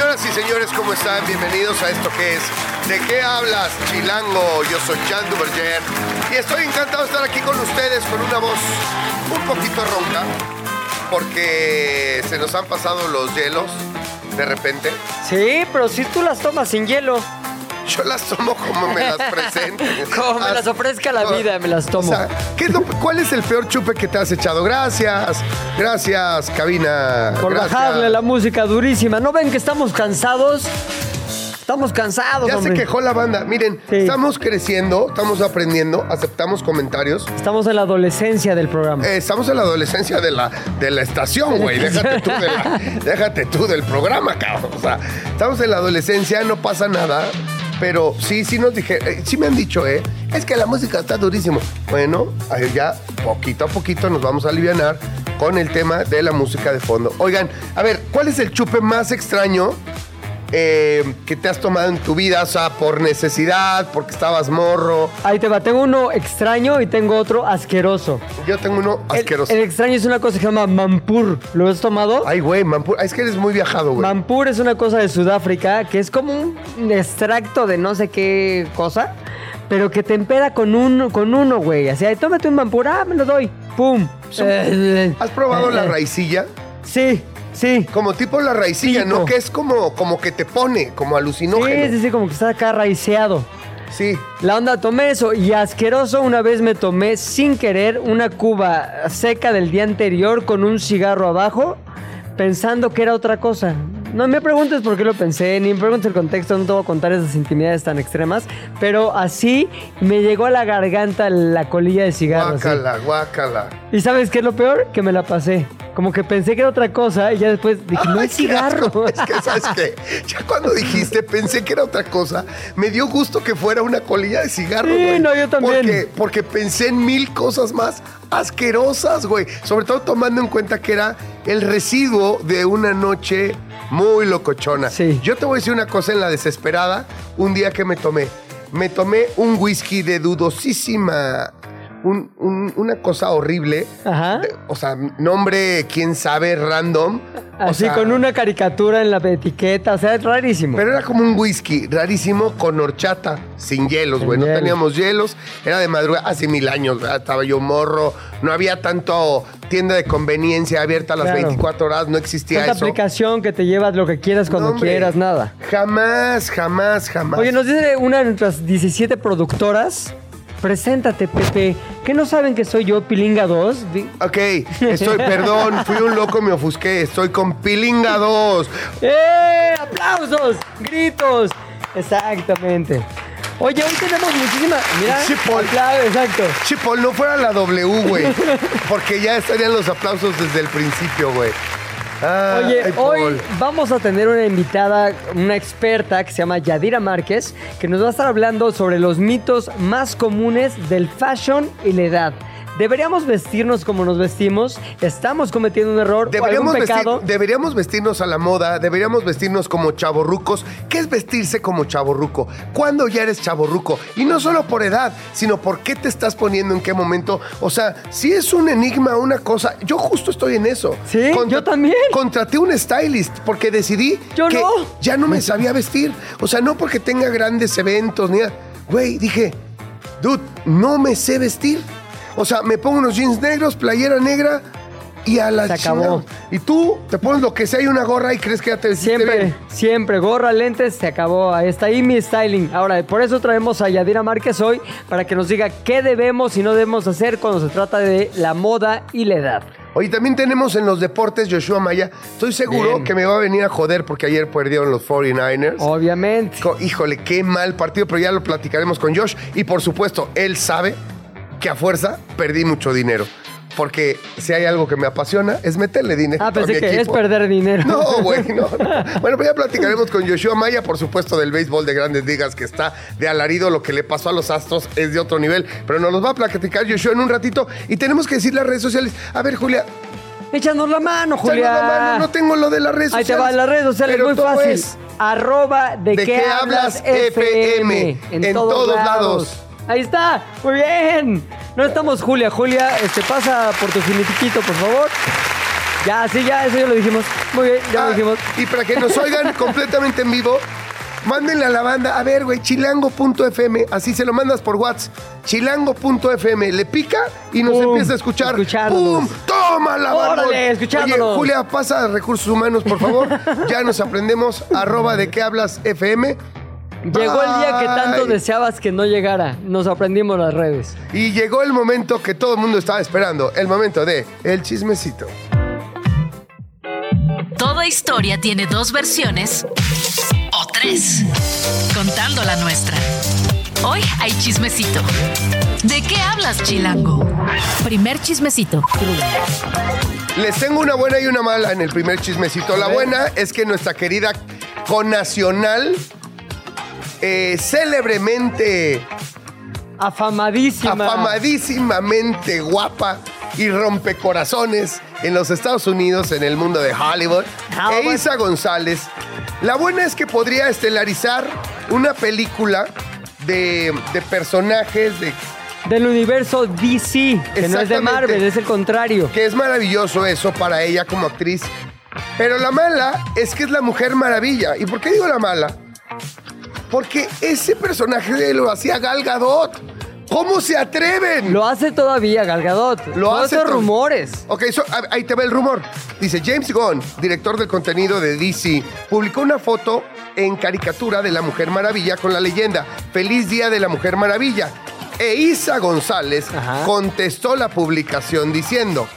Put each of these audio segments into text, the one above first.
Señoras y señores, ¿cómo están? Bienvenidos a esto que es ¿De qué hablas, Chilango? Yo soy Jan Duverger y estoy encantado de estar aquí con ustedes con una voz un poquito ronca porque se nos han pasado los hielos de repente. Sí, pero si tú las tomas sin hielo, Yo las tomo como me las presenten. como me las ofrezca la vida, me las O tomo. sea, ¿qué es lo- ¿cuál es el peor chupe que te has echado? Gracias, gracias, cabina. Por gracias. bajarle la música durísima. ¿No ven que estamos cansados? Estamos cansados, Ya hombre. se quejó la banda. Miren, Sí. estamos creciendo, estamos aprendiendo, aceptamos comentarios. Estamos en la adolescencia del programa. Eh, estamos en la adolescencia de la, de la estación, güey. Déjate tú, de la- déjate tú del programa, cabrón. O sea, estamos en la adolescencia, no pasa nada. Pero sí, sí nos dije, eh, sí me han dicho, ¿eh? Es que la música está durísimo. Bueno, ya poquito a poquito nos vamos a aliviar con el tema de la música de fondo. Oigan, a ver, ¿cuál es el chupe más extraño eh, que te has tomado en tu vida? O sea, por necesidad, porque estabas morro. Ahí te va, tengo uno extraño y tengo otro asqueroso. Yo tengo uno El- asqueroso. El, extraño es una cosa que se llama mampur. ¿Lo has tomado? Ay, güey, Mampur. Es que eres muy viajado, güey. Mampur es una cosa de Sudáfrica que es como un extracto de no sé qué cosa, pero que te empeda con, un, con uno, güey. Así, "Ay, tómate un mampur, ah, me lo doy. ¡Pum! Eh, ¿Has probado eh, la eh. raicilla? Sí, sí. Como tipo la raicilla. ¿no? Que es como, como que te pone, como Sí, alucinógeno. sí, sí, como que está acá raiceado. Sí. La onda, tomé eso y asqueroso una vez me tomé sin querer una cuba seca del día anterior con un cigarro abajo pensando que era otra cosa. No me preguntes por qué lo pensé, ni me preguntes el contexto, no te voy a contar esas intimidades tan extremas, pero así me llegó a la garganta la colilla de cigarro. así. Guácala, guácala. ¿Y sabes qué es lo peor? Que me la pasé. Como que pensé que era otra cosa y ya después dije, no es cigarro. asco. Es que, ¿sabes qué? Ya cuando dijiste, pensé que era otra cosa, me dio gusto que fuera una colilla de cigarro, Sí, güey. no, yo también. Porque, porque pensé en mil cosas más asquerosas, güey. Sobre todo tomando en cuenta que era el residuo de una noche muy locochona. Sí. Yo te voy a decir una cosa en la desesperada, un día que me tomé. Me tomé un whisky de dudosísima, un- un- una cosa horrible. Ajá. O sea, nombre, quién sabe, random. O Así sea, con una caricatura en la etiqueta, o sea, es rarísimo. Pero era como un whisky rarísimo con horchata, sin hielos, güey. No teníamos hielos. Era de madrugada, hace mil años, ¿verdad? Estaba yo morro. No había tanto tienda de conveniencia abierta a las Claro. 24 horas. No existía Tanta eso. aplicación que te llevas lo que quieras cuando No, hombre. quieras, nada. Jamás, jamás, jamás. Oye, nos dice una de nuestras 17 productoras. Preséntate, Pepe. ¿Qué no saben que soy yo, Pilinga 2? Di- Ok, estoy, perdón, fui un loco, me ofusqué. Estoy con Pilinga 2. ¡Eh! ¡Aplausos! ¡Gritos! Exactamente. Oye, hoy tenemos muchísima. Mira, apla- exacto. Chipol, no fuera la W, güey. Porque ya estarían los aplausos desde el principio, güey. Oye, hoy vamos a tener una invitada, una experta que se llama Yadira Márquez, que nos va a estar hablando sobre los mitos más comunes del fashion y la edad. ¿Deberíamos vestirnos como nos vestimos? ¿Estamos cometiendo un error o Deberíamos, vestir- pecado? deberíamos vestirnos a la moda, deberíamos vestirnos como chavorrucos. ¿Qué es vestirse como chavorruco? ¿Cuándo ya eres chavorruco? Y no solo por edad, sino por qué te estás poniendo en qué momento. O sea, si es un enigma, una cosa, yo justo estoy en eso. Sí, yo también. Contraté un stylist porque decidí Yo que no. ya no me sabía vestir. O sea, no porque tenga grandes eventos, ni nada. Güey, dije, dude, no me sé vestir. O sea, me pongo unos jeans negros, playera negra y a la Se acabó. Y tú te pones lo que sea y una gorra y crees que ya te vestiste Siempre, bien. siempre, gorra, lentes, se acabó. Ahí está ahí mi styling. Ahora, por eso traemos a Yadira Márquez hoy, para que nos diga qué debemos y no debemos hacer cuando se trata de la moda y la edad. Oye, también tenemos en los deportes Joshua Maya. Estoy seguro Bien. que me va a venir a joder porque ayer perdieron los 49ers. Obviamente. Co- Híjole, qué mal partido, pero ya lo platicaremos con Josh. Y por supuesto, él sabe que a fuerza perdí mucho dinero. porque si hay algo que me apasiona es meterle dinero Ah, a mi pensé que es perder dinero. No, güey, no, no. Bueno, pues ya platicaremos con Yoshua Maya, por supuesto, del béisbol de grandes ligas, que está de alarido. Lo que le pasó a los Astros es de otro nivel. Pero nos los va a platicar Yoshua en un ratito. Y tenemos que decir las redes sociales. A ver, Julia. Échanos la mano, Julia. la mano, No tengo lo de las redes Ahí te sociales. va, las redes sociales, pero muy todo fácil. es Arroba de, ¿De qué, hablas. FM? En todos lados. Ahí está, muy bien. No estamos Julia. Julia, este, pasa por tu finiquito, por favor. Ya, sí, ya, eso ya lo dijimos. Muy bien, ya Ah, lo dijimos. Y para que nos oigan completamente en vivo, mándenle a la banda, a ver, güey, chilango.fm, así se lo mandas por WhatsApp. Chilango.fm, le pica y nos Pum, empieza a escuchar. escuchándonos. ¡Pum! ¡Toma la barbón! Órale, escuchándonos. Oye, Julia, pasa a recursos humanos, por favor. ya nos aprendemos, arroba de qué hablas FM. Llegó el día que tanto deseabas que no llegara. Nos aprendimos las redes. Y llegó el momento que todo el mundo estaba esperando, el momento de el chismecito. Toda historia tiene dos versiones o tres, contando la nuestra. Hoy hay chismecito. ¿De qué hablas, Chilango? Primer chismecito. Les tengo una buena y una mala en el primer chismecito. La buena es que nuestra querida conacional, eh, célebremente, Afamadísima. afamadísimamente guapa y rompecorazones en los Estados Unidos, en el mundo de Hollywood, Hollywood. Eiza González. La buena es que podría estelarizar una película de, de personajes de Del universo DC, que no es de. Marvel, es el contrario. que es maravilloso eso para ella como actriz. Pero la mala es que es la Mujer Maravilla. ¿Y por qué digo la mala? Porque ese personaje lo hacía Gal Gadot. ¿Cómo se atreven? Lo hace todavía Gal Gadot. Lo hace to- rumores. Ok, so- ahí te va el rumor. Dice, James Gunn, director del contenido de DC, publicó una foto en caricatura de la Mujer Maravilla con la leyenda Feliz Día de la Mujer Maravilla. E Isa González Ajá. contestó la publicación diciendo,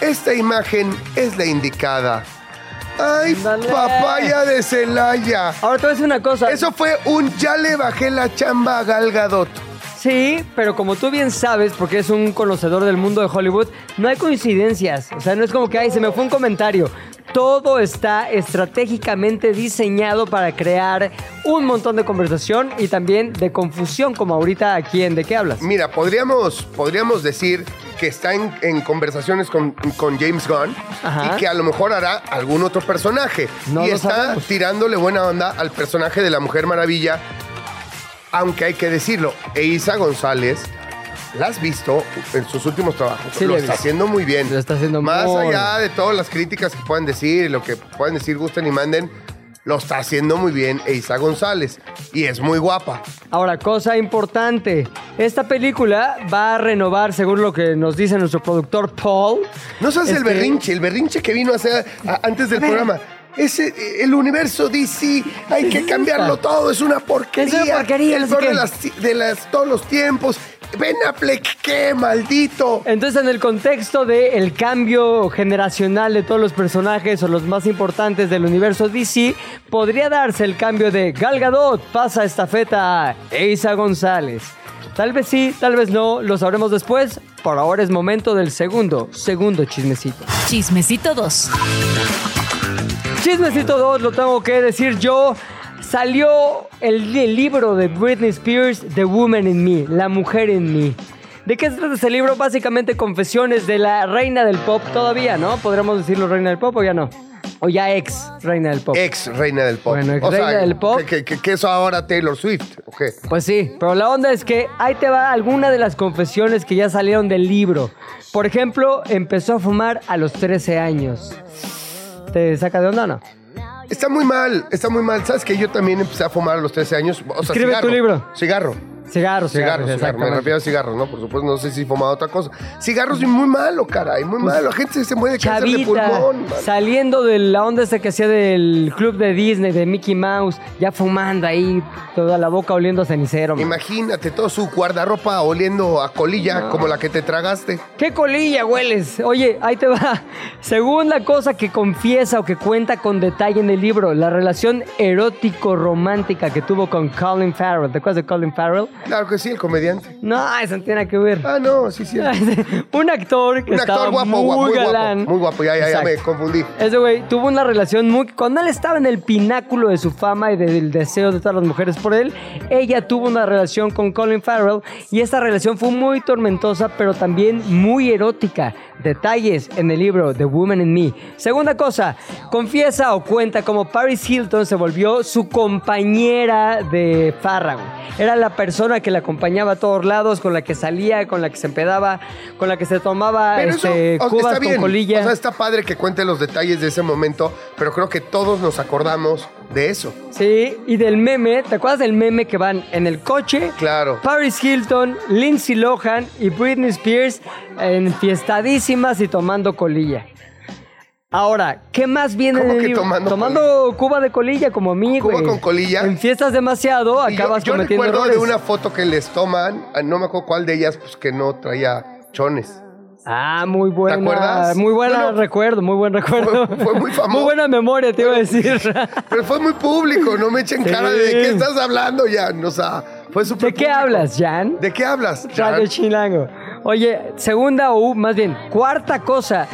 esta imagen es la indicada. ¡Ay, papaya de Celaya! Ahora te voy a decir una cosa. Eso fue un ya le bajé la chamba a Gal Gadot. Sí, pero como tú bien sabes, porque es un conocedor del mundo de Hollywood, no hay coincidencias. O sea, no es como que, ay, se me fue un comentario. Todo está estratégicamente diseñado para crear un montón de conversación y también de confusión, como ahorita aquí en ¿De qué hablas? Mira, podríamos, podríamos decir que está en, en conversaciones con, con James Gunn Ajá. y que a lo mejor hará algún otro personaje. No y está sabemos. tirándole buena onda al personaje de la Mujer Maravilla. Aunque hay que decirlo, Eiza González, la has visto en sus últimos trabajos. Sí, lo está haciendo muy bien. Lo está haciendo Más muy allá de todas las críticas que puedan decir y lo que puedan decir, gusten y manden, lo está haciendo muy bien Eiza González. Y es muy guapa. Ahora, cosa importante. Esta película va a renovar, según lo que nos dice nuestro productor Paul. No sabes el Este, berrinche, el berrinche que vino a hacer antes del programa. Ese, eh, el universo DC, hay que cambiarlo todo, es una porquería. Es una porquería, El no sé peor de, las, de las- todos los tiempos. Ben Affleck, qué maldito. Entonces, en el contexto del cambio generacional de todos los personajes o los más importantes del universo DC, podría darse el cambio de Gal Gadot pasa estafeta a Eiza González. Tal vez sí, tal vez no, lo sabremos después. Por ahora es momento del segundo, segundo chismecito. Chismecito 2. Chismecito 2, lo tengo que decir yo. Salió el, el libro de Britney Spears, The Woman in Me, La Mujer en Mí. ¿De qué se trata ese libro? Básicamente confesiones de la reina del pop todavía, ¿no? ¿Podríamos decirlo reina del pop o ya no? O ya ex reina del pop. Ex reina del pop. Bueno, ex O sea, reina del pop. Que, que- eso ahora Taylor Swift, ¿o qué? Pues sí, pero la onda es que ahí te va alguna de las confesiones que ya salieron del libro. Por ejemplo, empezó a fumar a los 13 años. ¿Te saca de onda o no? Está muy mal, está muy mal. ¿Sabes que yo también empecé a fumar a los 13 años? O sea, Escribe tu libro. Cigarro. Cigarros, Cigarros, cigarros, cigarros. Me refiero a cigarros, ¿no? Por supuesto, no sé si fumaba otra cosa. Cigarros y muy malo, caray, muy malo. La gente se muere de cáncer de pulmón. man. saliendo de la onda esta que hacía del club de Disney, de Mickey Mouse, ya fumando ahí, toda la boca oliendo a cenicero. man. Imagínate todo su guardarropa oliendo a colilla como la que te tragaste. ¡Qué colilla hueles! Oye, ahí te va. Según la cosa que confiesa o que cuenta con detalle en el libro, la relación erótico-romántica que tuvo con Colin Farrell. ¿Te acuerdas de Colin Farrell? Claro que sí, el comediante. No, eso no tiene que ver. Ah, no, sí, sí. un actor que Un estaba actor guapo, muy, guapo, muy galán. guapo. Muy guapo, ya, ya, ya me confundí. Ese güey tuvo una relación muy... Cuando él estaba en el pináculo de su fama y del deseo de todas las mujeres por él, ella tuvo una relación con Colin Farrell y esta relación fue muy tormentosa, pero también muy erótica. Detalles en el libro The Woman in Me. Segunda cosa, confiesa o cuenta cómo Paris Hilton se volvió su compañera de farra. Era la persona que la acompañaba a todos lados, con la que salía, con la que se empedaba, con la que se tomaba eso este, cubas con colilla. O sea, está padre que cuente los detalles de ese momento, pero creo que todos nos acordamos de eso. Sí, y del meme, ¿te acuerdas del meme que van en el coche? Claro. Paris Hilton, Lindsay Lohan y Britney Spears enfiestadísimas y tomando colilla. Ahora, ¿qué más viene ¿Cómo el que tomando Tomando cuba de colilla como a mí, ¿Cuba con colilla? En fiestas demasiado, Y yo- acabas yo, cometiendo recuerdo errores. de una foto que les toman, ah, no me acuerdo cuál de ellas, pues que no traía chones. Ah, muy buena. acuerdas? Muy no. recuerdo, muy buen recuerdo. Fue- fue muy famoso. Muy buena memoria, te iba a decir. Pero fue muy público, no me echen Sí. cara de qué estás hablando ya. O sea, fue súper ¿De qué público. hablas, Jan? ¿De qué hablas? Radio Jan? Chilango. Oye, segunda o más bien, cuarta cosa.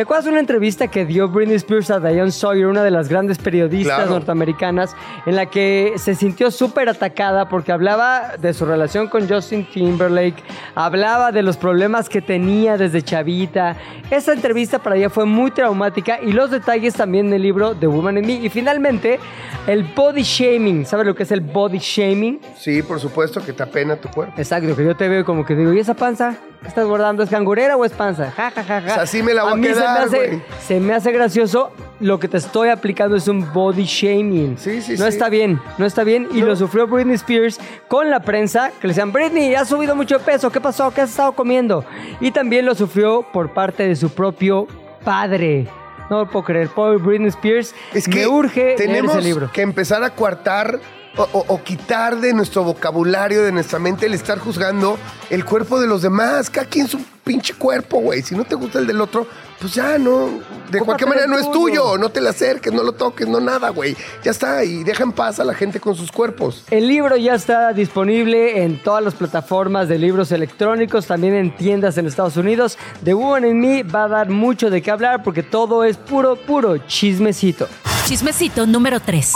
¿Te acuerdas de una entrevista que dio Britney Spears a Diane Sawyer, una de las grandes periodistas Claro. norteamericanas, en la que se sintió súper atacada porque hablaba de su relación con Justin Timberlake, hablaba de los problemas que tenía desde chavita. Esa entrevista para ella fue muy traumática y los detalles también del libro The Woman in Me. Y finalmente, el body shaming. ¿Sabes lo que es el body shaming? Sí, por supuesto que te apena tu cuerpo. Exacto, que yo te veo como que digo, ¿y esa panza? ¿Qué estás guardando? ¿Es cangurera o es panza? Ja, ja, ja, ja. O sea, así me la voy a mí se me, hace, güey. se me hace gracioso. Lo que te estoy aplicando es un body shaming. Sí, sí, No sí. está bien, no está bien. Y No. lo sufrió Britney Spears con la prensa, que le decían, Britney, has subido mucho de peso. ¿Qué pasó? ¿Qué has estado comiendo? Y también lo sufrió por parte de su propio padre. No lo puedo creer. Pobre Britney Spears. Es que me urge leer tenemos ese libro. que empezar a coartar o, o- o quitar de nuestro vocabulario, de nuestra mente, el estar juzgando el cuerpo de los demás. Cada quien su pinche cuerpo, güey. Si no te gusta el del otro, pues ya no. De cualquier manera no es tuyo. tuyo. No te le acerques, no lo toques, no nada, güey. Ya está. Y deja en paz a la gente con sus cuerpos. El libro ya está disponible en todas las plataformas de libros electrónicos, también en tiendas en Estados Unidos. The Woman in Me va a dar mucho de qué hablar porque todo es puro, puro chismecito. Chismecito número 3.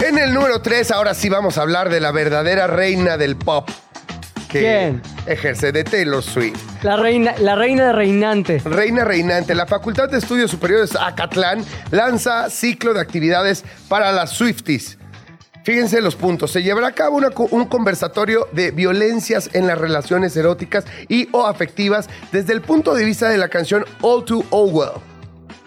En el número 3, ahora sí vamos a hablar de la verdadera reina del pop. Que ¿Quién? ejerce de Taylor Swift. La reina, la reina de reinante. Reina Reinante, la Facultad de Estudios Superiores Acatlán lanza ciclo de actividades para las Swifties. Fíjense los puntos. Se llevará a cabo una un conversatorio de violencias en las relaciones eróticas y o afectivas desde el punto de vista de la canción All Too All Well.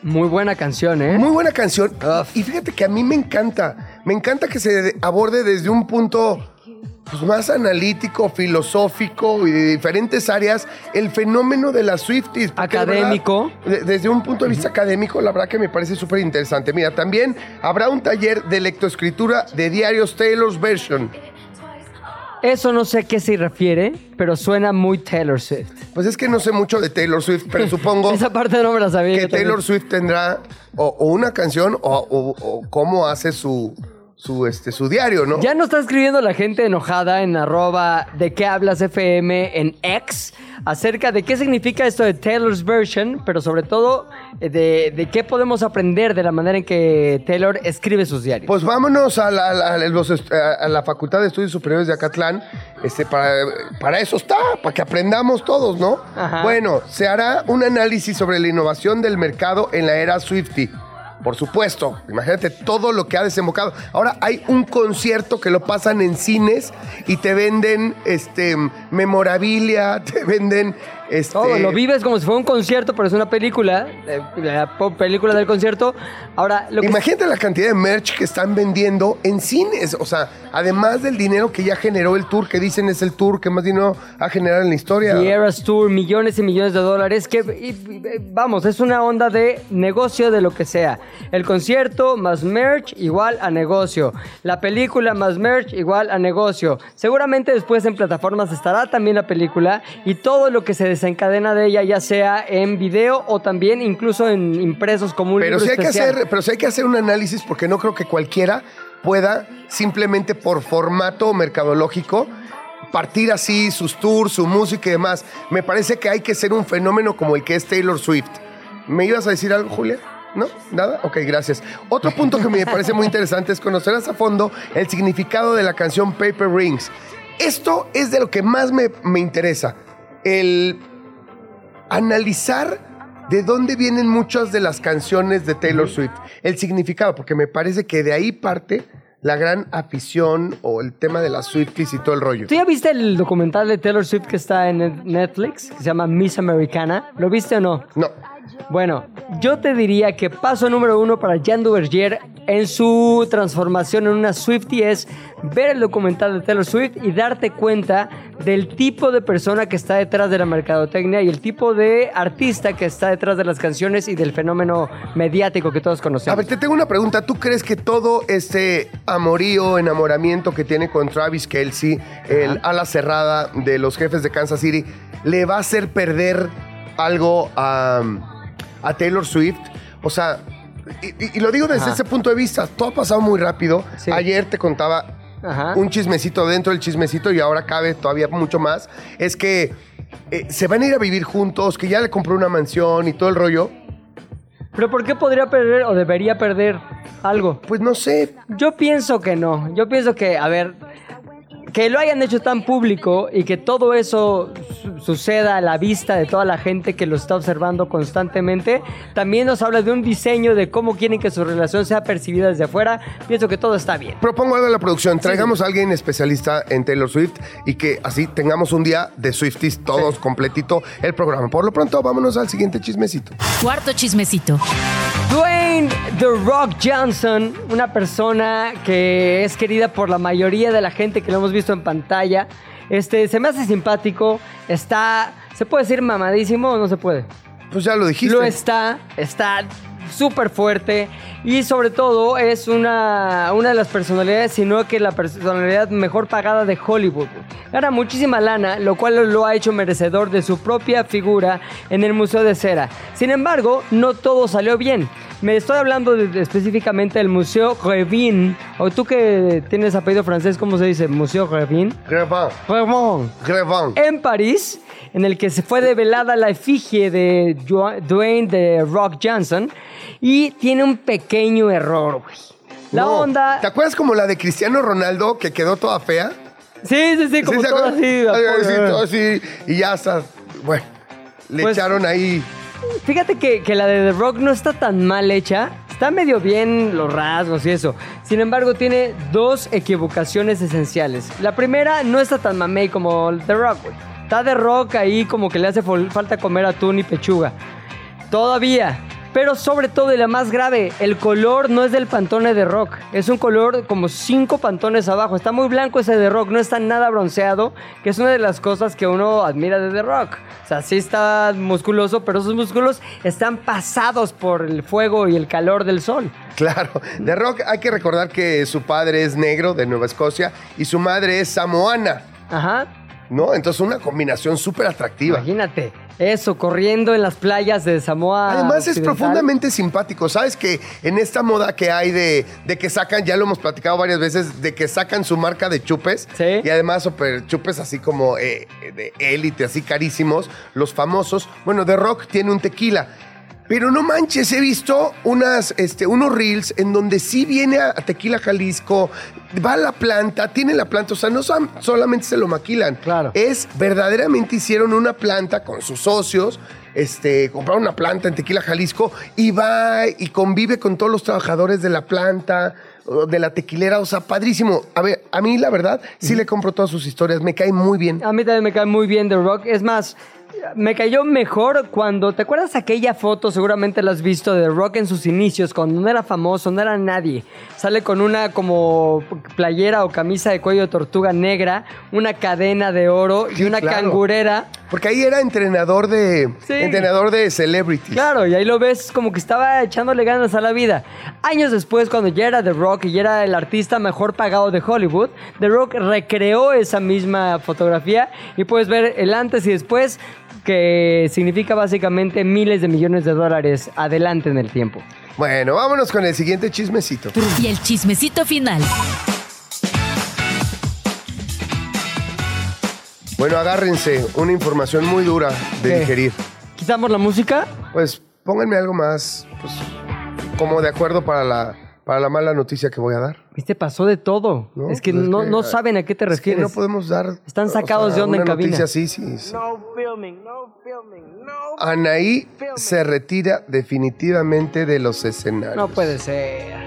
Muy buena canción, ¿eh? Muy buena canción. Y fíjate que a mí me encanta. Me encanta que se aborde desde un punto pues, más analítico, filosófico y de diferentes áreas el fenómeno de las Swifties. de verdad, Académico. de- desde un punto de vista académico, la verdad que me parece súper interesante. Mira, también habrá un taller de lectoescritura de diarios Taylor's Version. Eso no sé a qué se refiere, pero suena muy Taylor Swift. Pues es que no sé mucho de Taylor Swift, pero supongo Esa parte no me la sabía. que. Taylor Swift tendrá o, o una canción o, o- o cómo hace su, su, este, su diario, ¿no? Ya no está escribiendo la gente enojada en arroba de qué hablas FM en X acerca de qué significa esto de Taylor's version, pero sobre todo eh, de, de qué podemos aprender de la manera en que Taylor escribe sus diarios. Pues vámonos a la, a la- los est- a- a la Facultad de Estudios Superiores de Acatlán. Este, para, para eso está, para que aprendamos todos, ¿no? Ajá. Bueno, se hará un análisis sobre la innovación del mercado en la era Swifty. Por supuesto, imagínate todo lo que ha desembocado. Ahora hay un concierto que lo pasan en cines y te venden este memorabilia, te venden este Todo, lo vives como si fuera un concierto, pero es una película, eh, la película del concierto. Ahora, lo que Imagínate la cantidad de merch que están vendiendo en cines. O sea, además del dinero que ya generó el tour, que dicen es el tour que más dinero ha generado en la historia. The Eras Tour, millones y millones de dólares, que y- y- vamos, es una onda de negocio de lo que sea. El concierto más merch igual a negocio. La película más merch igual a negocio. Seguramente después en plataformas estará también la película y todo lo que se desencadena de ella, ya sea en video o también incluso en impresos como un Pero libro sí, hay que especial. hacer, pero sí hay que hacer un análisis porque no creo que cualquiera pueda simplemente por formato mercadológico partir así sus tours, su música y demás. Me parece que hay que ser un fenómeno como el que es Taylor Swift. ¿Me ibas a decir algo, Julia? ¿No? ¿Nada? Ok, gracias. Otro punto que me parece muy interesante es conocer a fondo el significado de la canción Paper Rings. Esto es de lo que más me, me interesa. El analizar de dónde vienen muchas de las canciones de Taylor Swift. El significado, porque me parece que de ahí parte la gran afición o el tema de las Swifties y todo el rollo. ¿Tú ya viste el documental de Taylor Swift que está en Netflix? Que se llama Miss Americana. ¿Lo viste o no? No. Bueno, yo te diría que paso número uno para Jan Duvergier en su transformación en una Swiftie es ver el documental de Taylor Swift y darte cuenta del tipo de persona que está detrás de la mercadotecnia y el tipo de artista que está detrás de las canciones y del fenómeno mediático que todos conocemos. A ver, te tengo una pregunta. ¿Tú crees que todo este amorío, enamoramiento que tiene con Travis Kelsey, el ala cerrada de los jefes de Kansas City, le va a hacer perder algo a, a Taylor Swift? O sea, y, y- y lo digo desde Ajá. ese punto de vista, todo ha pasado muy rápido. Sí. Ayer te contaba Ajá. un chismecito dentro del chismecito y ahora cabe todavía mucho más. Es que eh, se van a ir a vivir juntos, que ya le compró una mansión y todo el rollo. Pero ¿por qué podría perder o debería perder algo? Pues no sé, Yo pienso que no. Yo pienso que, a ver, que lo hayan hecho tan público y que todo eso su- suceda a la vista de toda la gente que lo está observando constantemente, también nos habla de un diseño de cómo quieren que su relación sea percibida desde afuera. Pienso que todo está bien. Propongo algo a la producción. Traigamos a alguien especialista en Taylor Swift y que así tengamos un día de Swifties todos completito el programa. Por lo pronto, vámonos al siguiente chismecito. Cuarto chismecito. Dwayne The Rock Johnson, una persona que es querida por la mayoría de la gente que lo hemos visto en pantalla. Este, se me hace simpático, está, ¿se puede decir mamadísimo o no se puede? Pues ya lo dijiste. Lo está, está súper fuerte y sobre todo es una, una de las personalidades, sino que la personalidad mejor pagada de Hollywood. Gana muchísima lana, lo cual lo ha hecho merecedor de su propia figura en el Museo de Cera. Sin embargo, no todo salió bien. Me estoy hablando de- específicamente del Museo Revin, o tú que tienes apellido francés, ¿cómo se dice? Museo Revin. Grevin. Revin Grevin. en París, en el que se fue develada la efigie de Dwayne de Rock Johnson y tiene un pequeño error, güey. La No. onda... ¿Te acuerdas como la de Cristiano Ronaldo que quedó toda fea? Sí, sí, sí, como ¿Sí acuerdas? así. Ay, ay, sí, apoyo. todo así. Y ya está. Bueno, le Pues- echaron ahí. Fíjate que, que la de The Rock no está tan mal hecha. Está medio bien los rasgos y eso. Sin embargo, tiene dos equivocaciones esenciales. La primera no está tan mamey como The Rock. Está The Rock ahí como que le hace falta comer atún y pechuga. Todavía. Pero sobre todo, y la más grave, el color no es del pantone de rock. Es un color como cinco pantones abajo. Está muy blanco ese de rock, no está nada bronceado, que es una de las cosas que uno admira de The Rock. O sea, sí está musculoso, pero esos músculos están pasados por el fuego y el calor del sol. Claro. De Rock hay que recordar que su padre es negro de Nueva Escocia y su madre es samoana. Ajá. ¿No? Entonces una combinación súper atractiva. Imagínate. Eso, corriendo en las playas de Samoa. Además es profundamente simpático. Sabes que en esta moda que hay de, de que sacan, ya lo hemos platicado varias veces, de que sacan su marca de chupes. Sí. Y además super chupes así como eh, de élite, así carísimos, los famosos. Bueno, The Rock tiene un tequila. Pero no manches, he visto unas, este, unos reels en donde sí viene a, Tequila Jalisco, va a la planta, tiene la planta, o sea, no son- solamente se lo maquilan. Claro. Es verdaderamente hicieron una planta con sus socios, este, compraron una planta en Tequila Jalisco y va y convive con todos los trabajadores de la planta, de la tequilera, o sea, padrísimo. A ver, a mí la verdad sí le compro todas sus historias, me cae muy bien. A mí también me cae muy bien The Rock. Es más, me cayó mejor cuando. ¿Te acuerdas aquella foto? Seguramente la has visto de The Rock en sus inicios, cuando no era famoso, no era nadie. Sale con una como playera o camisa de cuello de tortuga negra, una cadena de oro y una claro. cangurera. Porque ahí era entrenador de Sí. entrenador de celebrities. Claro, y ahí lo ves como que estaba echándole ganas a la vida. Años después, cuando ya era The Rock y ya era el artista mejor pagado de Hollywood, The Rock recreó esa misma fotografía y puedes ver el antes y después, que significa básicamente miles de millones de dólares adelante en el tiempo. Bueno, vámonos con el siguiente chismecito. Y el chismecito final. Bueno, agárrense, una información muy dura de ¿Qué? digerir. ¿Quitamos la música? Pues pónganme algo más, pues, como de acuerdo para la, para la mala noticia que voy a dar. Viste, pasó de todo. ¿no? es que Pues no, no saben a qué te es que refieres. no podemos dar. Están sacados de onda una en cabina. noticia sí, sí. No filming, no filming, no. Anaí se retira definitivamente de los escenarios. No puede ser.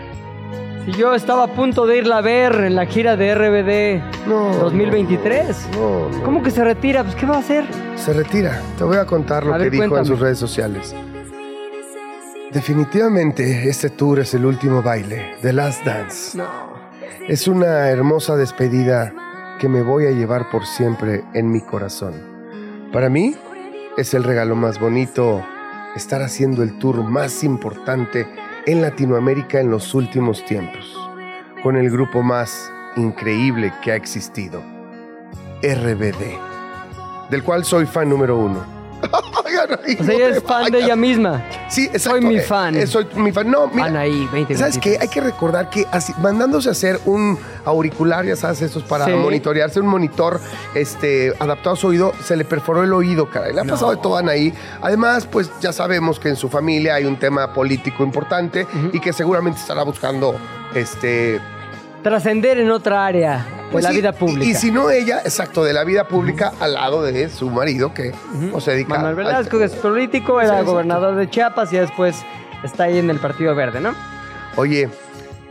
Si yo estaba a punto de irla a ver en la gira de RBD No, 2023. No, no. ¿Cómo que se retira? Pues ¿qué va a hacer? Se retira. Te voy a contar lo A que ver, dijo cuéntame. en sus redes sociales. Definitivamente este tour es el último baile, The Last Dance. No. Es una hermosa despedida que me voy a llevar por siempre en mi corazón. Para mí es el regalo más bonito estar haciendo el tour más importante en Latinoamérica en los últimos tiempos, con el grupo más increíble que ha existido, RBD, del cual soy fan número uno. Anaí, O sea, ella es fan de ella misma. Sí, exacto. Soy mi eh, fan. eh, soy mi fan. No, mira, Anaí, 20, ¿Sabes qué? Hay que recordar que así, mandándose a hacer un auricular, ya sabes, estos para Sí. monitorearse, un monitor este, adaptado a su oído, se le perforó el oído, caray. Le ha pasado de todo a Anaí. Además, pues ya sabemos que en su familia hay un tema político importante y que seguramente estará buscando este. Trascender en otra área de pues la sí, vida pública. Y, y si no ella, exacto, de la vida pública al lado de su marido, que o se dedica Manuel al- Velasco, que es político, era gobernador de Chiapas y después está ahí en el Partido Verde, ¿no? Oye,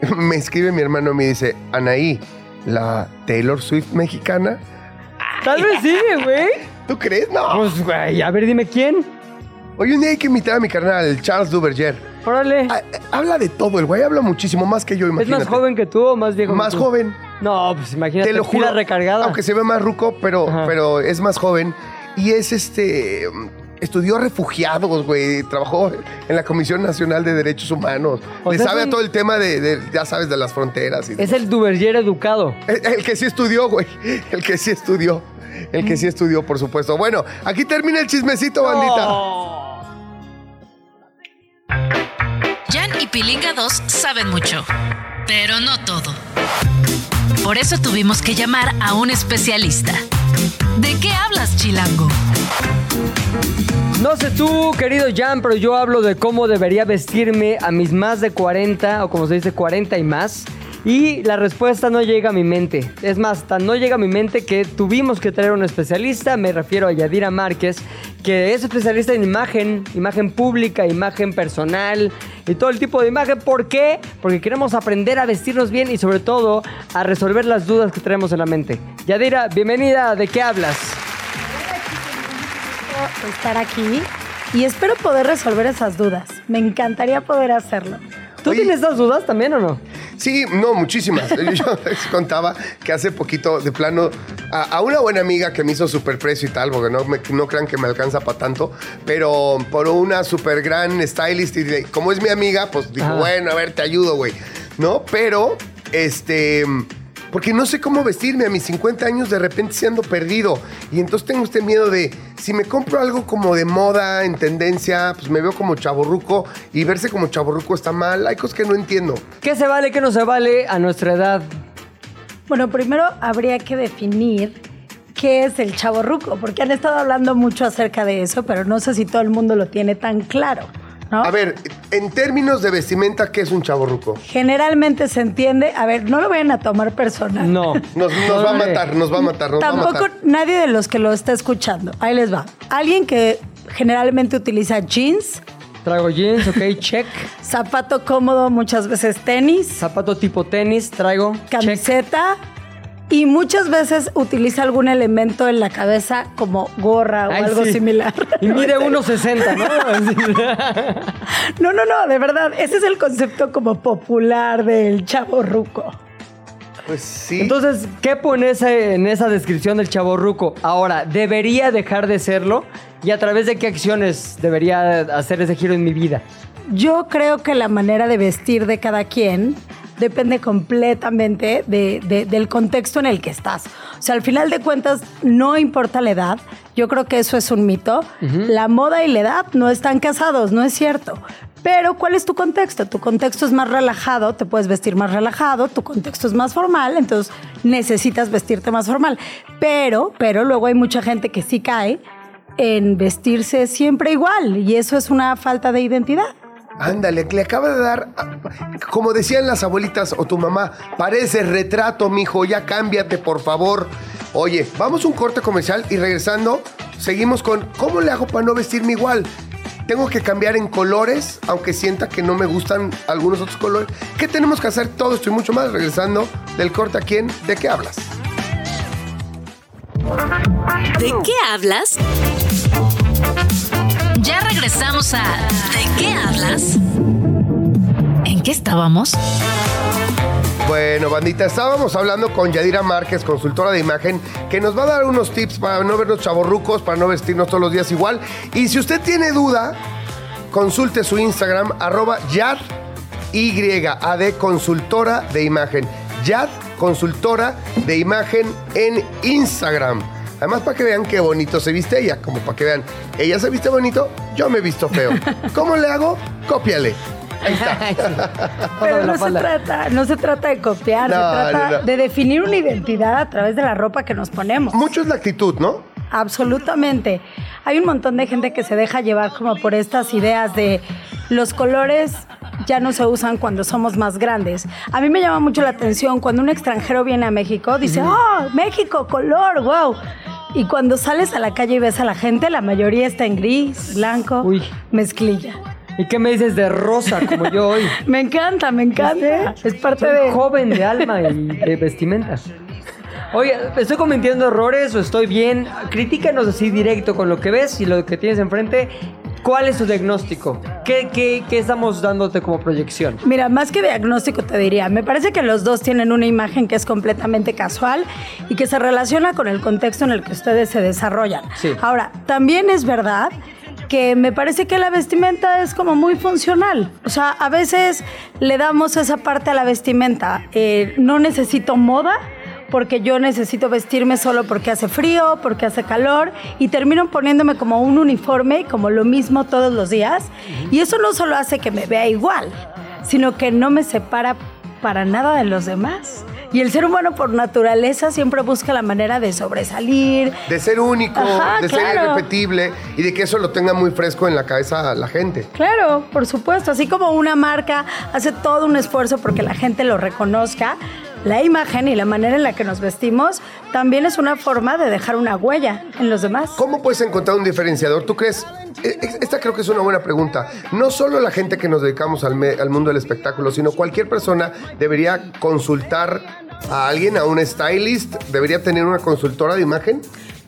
me escribe mi hermano y me dice, Anaí, la Taylor Swift mexicana. Tal vez sí, güey. ¿Tú crees? No. Pues, güey, a ver, dime quién. Oye, un día hay que invitar a mi carnal, el Charles Duverger. Órale. Ah, eh, Habla de todo, el güey habla muchísimo más que yo, ¿Es imagínate. más joven que tú o más viejo? que Más tú? joven. No, pues imagínate, Te lo pila juro. recargada. Aunque se ve más ruco, pero, Ajá. pero es más joven. Y es este. Estudió refugiados, güey. Trabajó en la Comisión Nacional de Derechos Humanos. O Le sea, sabe es a todo el tema de, de, ya sabes, de las fronteras. Y Es el Duverger educado. El, el que sí estudió, güey. El que sí estudió. El que sí estudió, por supuesto. Bueno, aquí termina el chismecito, bandita. Y Pilinga 2 saben mucho, pero no todo. Por eso tuvimos que llamar a un especialista. ¿De qué hablas, Chilango? No sé tú, querido Jan, pero yo hablo de cómo debería vestirme a mis más de 40, o como se dice, 40 y más. Y la respuesta no llega a mi mente. Es más, tan no llega a mi mente que tuvimos que traer un especialista. Me refiero a Yadira Márquez, que es especialista en imagen, imagen pública, imagen personal y todo el tipo de imagen. ¿Por qué? Porque queremos aprender a vestirnos bien y sobre todo a resolver las dudas que tenemos en la mente. Yadira, bienvenida. ¿De qué hablas? estar aquí y espero poder resolver esas dudas. Me encantaría poder hacerlo. ¿Tú Oye. tienes esas dudas también o no? Sí, no, muchísimas. Yo les contaba que hace poquito, de plano, a, a una buena amiga que me hizo super precio y tal, porque no, me- no crean que me alcanza para tanto, pero por una super gran stylist y como es mi amiga, pues dijo, bueno, a ver, te ayudo, güey. ¿No? Pero, este... Porque no sé cómo vestirme a mis 50 años, de repente se ando perdido. Y entonces tengo este miedo de, si me compro algo como de moda, en tendencia, pues me veo como chaborruco y verse como chaborruco está mal. Hay cosas que no entiendo. ¿Qué se vale, qué no se vale a nuestra edad? Bueno, primero habría que definir qué es el chavo ruco, porque han estado hablando mucho acerca de eso, pero no sé si todo el mundo lo tiene tan claro. ¿No? A ver, en términos de vestimenta, ¿qué es un chaborruco? Generalmente se entiende, a ver, no lo vayan a tomar personal. No. Nos, nos va a matar, nos va a matar, nos va a Tampoco matar. nadie de los que lo está escuchando. Ahí les va. Alguien que generalmente utiliza jeans, Traigo jeans, ok, check. zapato cómodo, muchas veces tenis, Zapato tipo tenis, traigo. check. Y muchas veces utiliza algún elemento en la cabeza como gorra o Ay, algo sí. similar. Y mide 1.60, ¿no? No, no, no, de verdad, ese es el concepto como popular del chavo ruco. Pues sí. Entonces, ¿qué pone ese- en esa descripción del chavo ruco? Ahora, ¿debería dejar de serlo? ¿Y a través de qué acciones debería hacer ese giro en mi vida? Yo creo que la manera de vestir de cada quien depende completamente de- de- del contexto en el que estás. O sea, al final de cuentas, no importa la edad. Yo creo que eso es un mito. La moda y la edad no están casados, no es cierto. Pero, ¿cuál es tu contexto? Tu contexto es más relajado, te puedes vestir más relajado, tu contexto es más formal, entonces necesitas vestirte más formal. Pero, pero luego hay mucha gente que sí cae en vestirse siempre igual y eso es una falta de identidad. Ándale, le acaba de dar, como decían las abuelitas o tu mamá, parece retrato, mijo, ya cámbiate, por favor. Oye, vamos a un corte comercial y regresando, seguimos con ¿cómo le hago para no vestirme igual? Tengo que cambiar en colores, aunque sienta que no me gustan algunos otros colores. ¿Qué tenemos que hacer? Todo esto y mucho más. Regresando del corte a quién, ¿de qué hablas? ¿De qué hablas? Ya regresamos a ¿De qué hablas? ¿En qué estábamos? Bueno, bandita, estábamos hablando con Yadira Márquez, consultora de imagen, que nos va a dar unos tips para no vernos chavorrucos, para no vestirnos todos los días igual. Y si usted tiene duda, consulte su Instagram, arroba Yad YAD consultora de imagen. Yad consultora de imagen en Instagram. Además, para que vean qué bonito se viste ella, como para que vean, ella se viste bonito, yo me he visto feo. ¿Cómo le hago? Cópiale. Ahí está. Pero no se, trata, no se trata de copiar, No, se trata no, no. de definir una identidad a través de la ropa que nos ponemos. Mucho es la actitud, ¿no? Absolutamente. Hay un montón de gente que se deja llevar como por estas ideas de los colores ya no se usan cuando somos más grandes. A mí me llama mucho la atención cuando un extranjero viene a México, dice, oh, México, color, wow. Y cuando sales a la calle y ves a la gente, la mayoría está en gris, blanco, Uy. mezclilla. ¿Y qué me dices de rosa como yo hoy? Me encanta, me encanta. Es parte Soy de... joven de alma y de vestimentas. Oye, ¿estoy cometiendo errores o estoy bien? Critícanos así directo con lo que ves y lo que tienes enfrente. ¿Cuál es tu diagnóstico? ¿Qué, qué, qué estamos dándote como proyección? Mira, más que diagnóstico te diría, me parece que los dos tienen una imagen que es completamente casual y que se relaciona con el contexto en el que ustedes se desarrollan. Sí. Ahora, también es verdad que me parece que la vestimenta es como muy funcional. O sea, a veces le damos esa parte a la vestimenta. Eh, no necesito moda porque yo necesito vestirme solo porque hace frío, porque hace calor y termino poniéndome como un uniforme, como lo mismo todos los días. Y eso no solo hace que me vea igual, sino que no me separa para nada de los demás. Y el ser humano por naturaleza siempre busca la manera de sobresalir. De ser único, Ajá, de ser irrepetible y de que eso lo tenga muy fresco en la cabeza la gente. Claro, por supuesto. Así como una marca hace todo un esfuerzo porque la gente lo reconozca, la imagen y la manera en la que nos vestimos también es una forma de dejar una huella en los demás. ¿Cómo puedes encontrar un diferenciador? ¿Tú crees? Eh, eh, Esta creo que es una buena pregunta. No solo la gente que nos dedicamos al, al mundo del espectáculo, sino cualquier persona debería consultar a alguien, a un stylist, debería tener una consultora de imagen.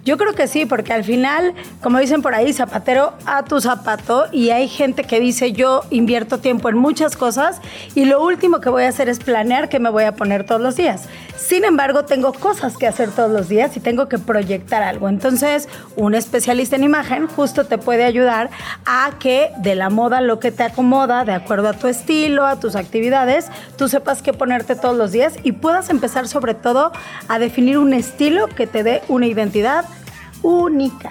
Yo creo que sí, porque al final, como dicen por ahí, zapatero a tu zapato y hay gente que dice yo invierto tiempo en muchas cosas y lo último que voy a hacer es planear qué me voy a poner todos los días. Sin embargo, tengo cosas que hacer todos los días y tengo que proyectar algo. Entonces, un especialista en imagen justo te puede ayudar a que de la moda lo que te acomoda, de acuerdo a tu estilo, a tus actividades, tú sepas qué ponerte todos los días y puedas empezar sobre todo a definir un estilo que te dé una identidad única.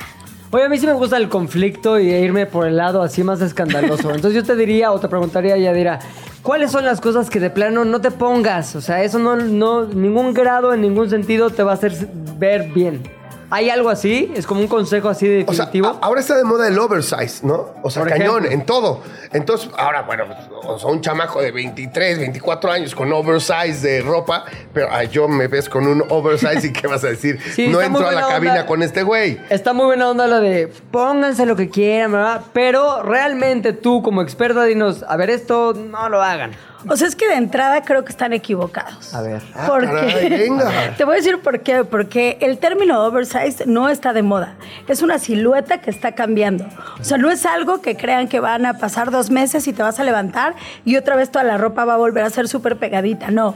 Oye, a mí sí me gusta el conflicto y irme por el lado así más escandaloso. Entonces yo te diría o te preguntaría, Yadira, ¿cuáles son las cosas que de plano no te pongas? O sea, eso no, no, ningún grado, en ningún sentido te va a hacer ver bien. ¿Hay algo así? ¿Es como un consejo así de O sea, definitivo? ahora está de moda el oversize, ¿no? O sea, Por cañón, ejemplo. en todo. Entonces, ahora, bueno, o sea, un chamaco de 23, 24 años con oversize de ropa, pero ay, yo me ves con un oversize y ¿qué vas a decir? Sí, no entro a la cabina onda. con este güey. Está muy buena onda la de pónganse lo que quieran, ¿verdad? Pero realmente tú como experta dinos, a ver, esto no lo hagan. O sea, es que de entrada creo que están equivocados. A ver. Ah, ¿Por caray, venga. Te voy a decir por qué. Porque el término oversize no está de moda. Es una silueta que está cambiando. O sea, no es algo que crean que van a pasar dos meses y te vas a levantar y otra vez toda la ropa va a volver a ser súper pegadita. No.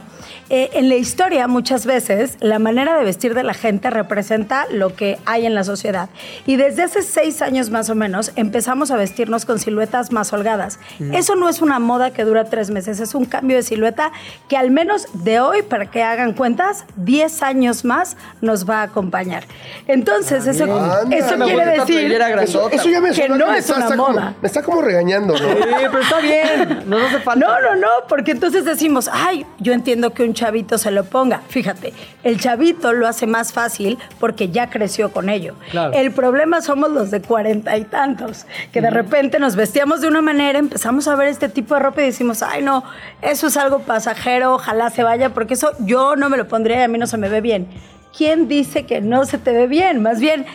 Eh, en la historia, muchas veces, la manera de vestir de la gente representa lo que hay en la sociedad. Y desde hace seis años más o menos empezamos a vestirnos con siluetas más holgadas. Eso no es una moda que dura tres meses, es un cambio de silueta que al menos de hoy, para que hagan cuentas, 10 años más nos va a acompañar. Entonces, eso, Anda. eso Una quiere decir Eso, eso ya me Que suena no me es está- una está como- me está como regañando, ¿no? Sí, pero está bien. No nos hace falta. No, no, no, porque entonces decimos, ay, yo entiendo que un chavito se lo ponga. Fíjate, el chavito lo hace más fácil porque ya creció con ello. Claro. El problema somos los de cuarenta y tantos, que de repente nos vestíamos de una manera, empezamos a ver este tipo de ropa y decimos, ay, no, eso es algo pasajero, ojalá se vaya, porque eso yo no me lo pondría y a mí no se me ve bien. ¿Quién dice que no se te ve bien? Más bien,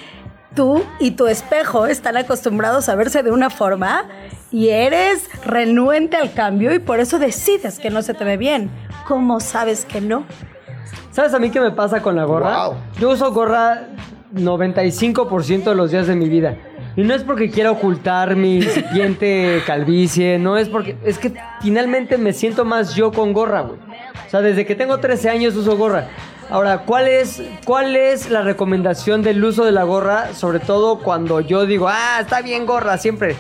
tú y tu espejo están acostumbrados a verse de una forma y eres renuente al cambio y por eso decides que no se te ve bien. ¿Cómo sabes que no? ¿Sabes a mí qué me pasa con la gorra? Wow. Yo uso gorra 95% de los días de mi vida. Y no es porque quiera ocultar mi incipiente calvicie, no es porque... Es que finalmente me siento más yo con gorra, güey. O sea, desde que tengo 13 años uso gorra. Ahora, ¿cuál es, ¿cuál es la recomendación del uso de la gorra? Sobre todo cuando yo digo, ah, está bien gorra, siempre.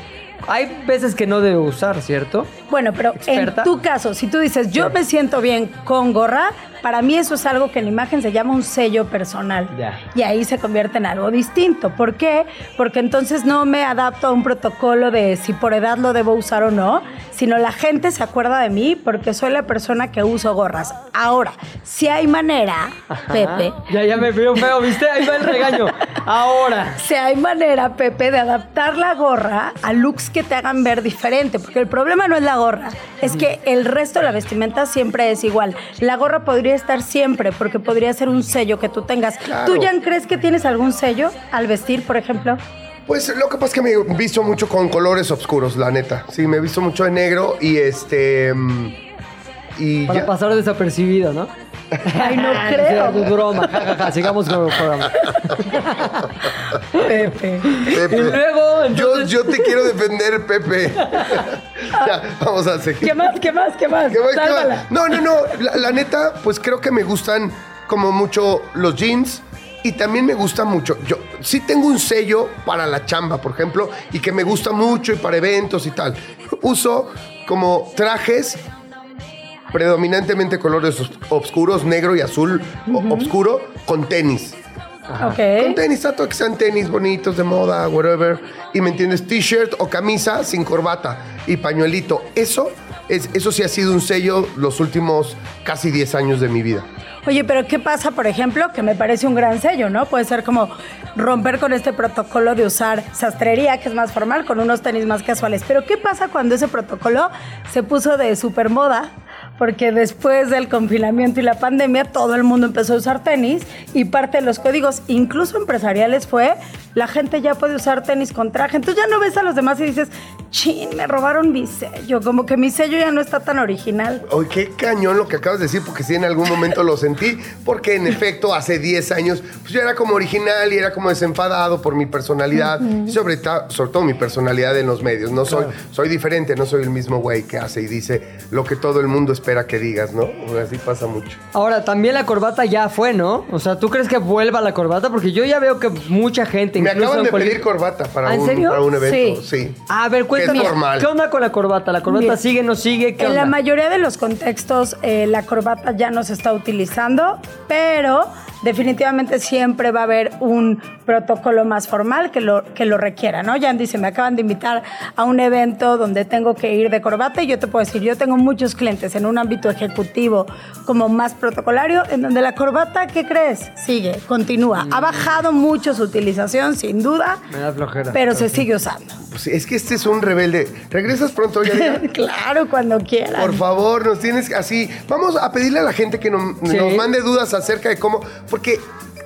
Hay veces que no debo usar, ¿cierto? Bueno, pero ¿Experta? en tu caso, si tú dices, yo me siento bien con gorra, para mí eso es algo que en la imagen se llama un sello personal. Ya. Y ahí se convierte en algo distinto. ¿Por qué? Porque entonces no me adapto a un protocolo de si por edad lo debo usar o no, sino la gente se acuerda de mí porque soy la persona que uso gorras. Ahora, si hay manera, Pepe, Ya, ya me veo feo, ¿viste? Ahí va el regaño. Ahora. si hay manera, Pepe, de adaptar la gorra a looks que te hagan ver diferente, porque el problema no es la gorra, es que el resto de la vestimenta siempre es igual. La gorra podría estar siempre, porque podría ser un sello que tú tengas. Claro. ¿Tú, Jan, crees que tienes algún sello al vestir, por ejemplo? Pues lo que pasa es que me he visto mucho con colores oscuros, la neta. Sí, me he visto mucho de negro y este. Y Para ya- pasar desapercibido, ¿no? Ay, no Es creo. broma, ja, ja, sigamos con el programa. Pepe. Pepe, Y luego, yo, entonces- yo te quiero defender, Pepe. ya, vamos a seguir. ¿Qué más? ¿Qué más? ¿Qué más? ¿Qué más, qué más? No, no, no. La, la neta, pues creo que me gustan como mucho los jeans. Y también me gusta mucho. Yo sí tengo un sello para la chamba, por ejemplo, y que me gusta mucho y para eventos y tal. Uso como trajes predominantemente colores os- oscuros, negro y azul o- oscuro, con tenis. Con Ok. tenis, trato que sean tenis bonitos, de moda, whatever. Y me entiendes, t-shirt o camisa sin corbata y pañuelito. Eso, es, eso sí ha sido un sello los últimos casi 10 años de mi vida. Oye, pero ¿qué pasa, por ejemplo? Que me parece un gran sello, ¿no? Puede ser como romper con este protocolo de usar sastrería, que es más formal, con unos tenis más casuales. Pero ¿qué pasa cuando ese protocolo se puso de supermoda? Porque después del confinamiento y la pandemia, todo el mundo empezó a usar tenis y parte de los códigos, incluso empresariales, fue la gente ya puede usar tenis con traje. Entonces ya no ves a los demás y dices, chin, me robaron mi sello. Como que mi sello ya no está tan original. Oye, qué cañón lo que acabas de decir, porque sí en algún momento lo sentí, porque en efecto hace 10 años pues yo era como original y era como desenfadado por mi personalidad, y sobre, todo mi personalidad en los medios. No soy, soy diferente, no soy el mismo güey que hace y dice lo que todo el mundo espera que digas, ¿no? Así pasa mucho. Ahora, también la corbata ya fue, ¿no? O sea, ¿tú crees que vuelva la corbata? Porque yo ya veo que mucha gente, Me incluso acaban de cualquier- pedir corbata para, ¿Ah, en un, serio? para un evento. Sí. Sí. A ver, cuéntame. Que es formal. ¿Qué onda con la corbata? ¿La corbata Mira, sigue, no sigue? ¿Qué en la mayoría de los contextos eh, la corbata ya no se está utilizando, pero definitivamente siempre va a haber un protocolo más formal que lo, que lo requiera, ¿no? Jan dice, me acaban de invitar a un evento donde tengo que ir de corbata y yo te puedo decir, yo tengo muchos clientes en un ámbito ejecutivo como más protocolario, en donde la corbata, ¿qué crees? Sigue, continúa. Ha bajado mucho su utilización, sin duda, Me da flojera. pero se sigue usando. Pues es que este es un rebelde. ¿Regresas pronto, claro, cuando quieran. Por favor, nos tienes así. Vamos a pedirle a la gente que nos, Sí. nos mande dudas acerca de cómo. Porque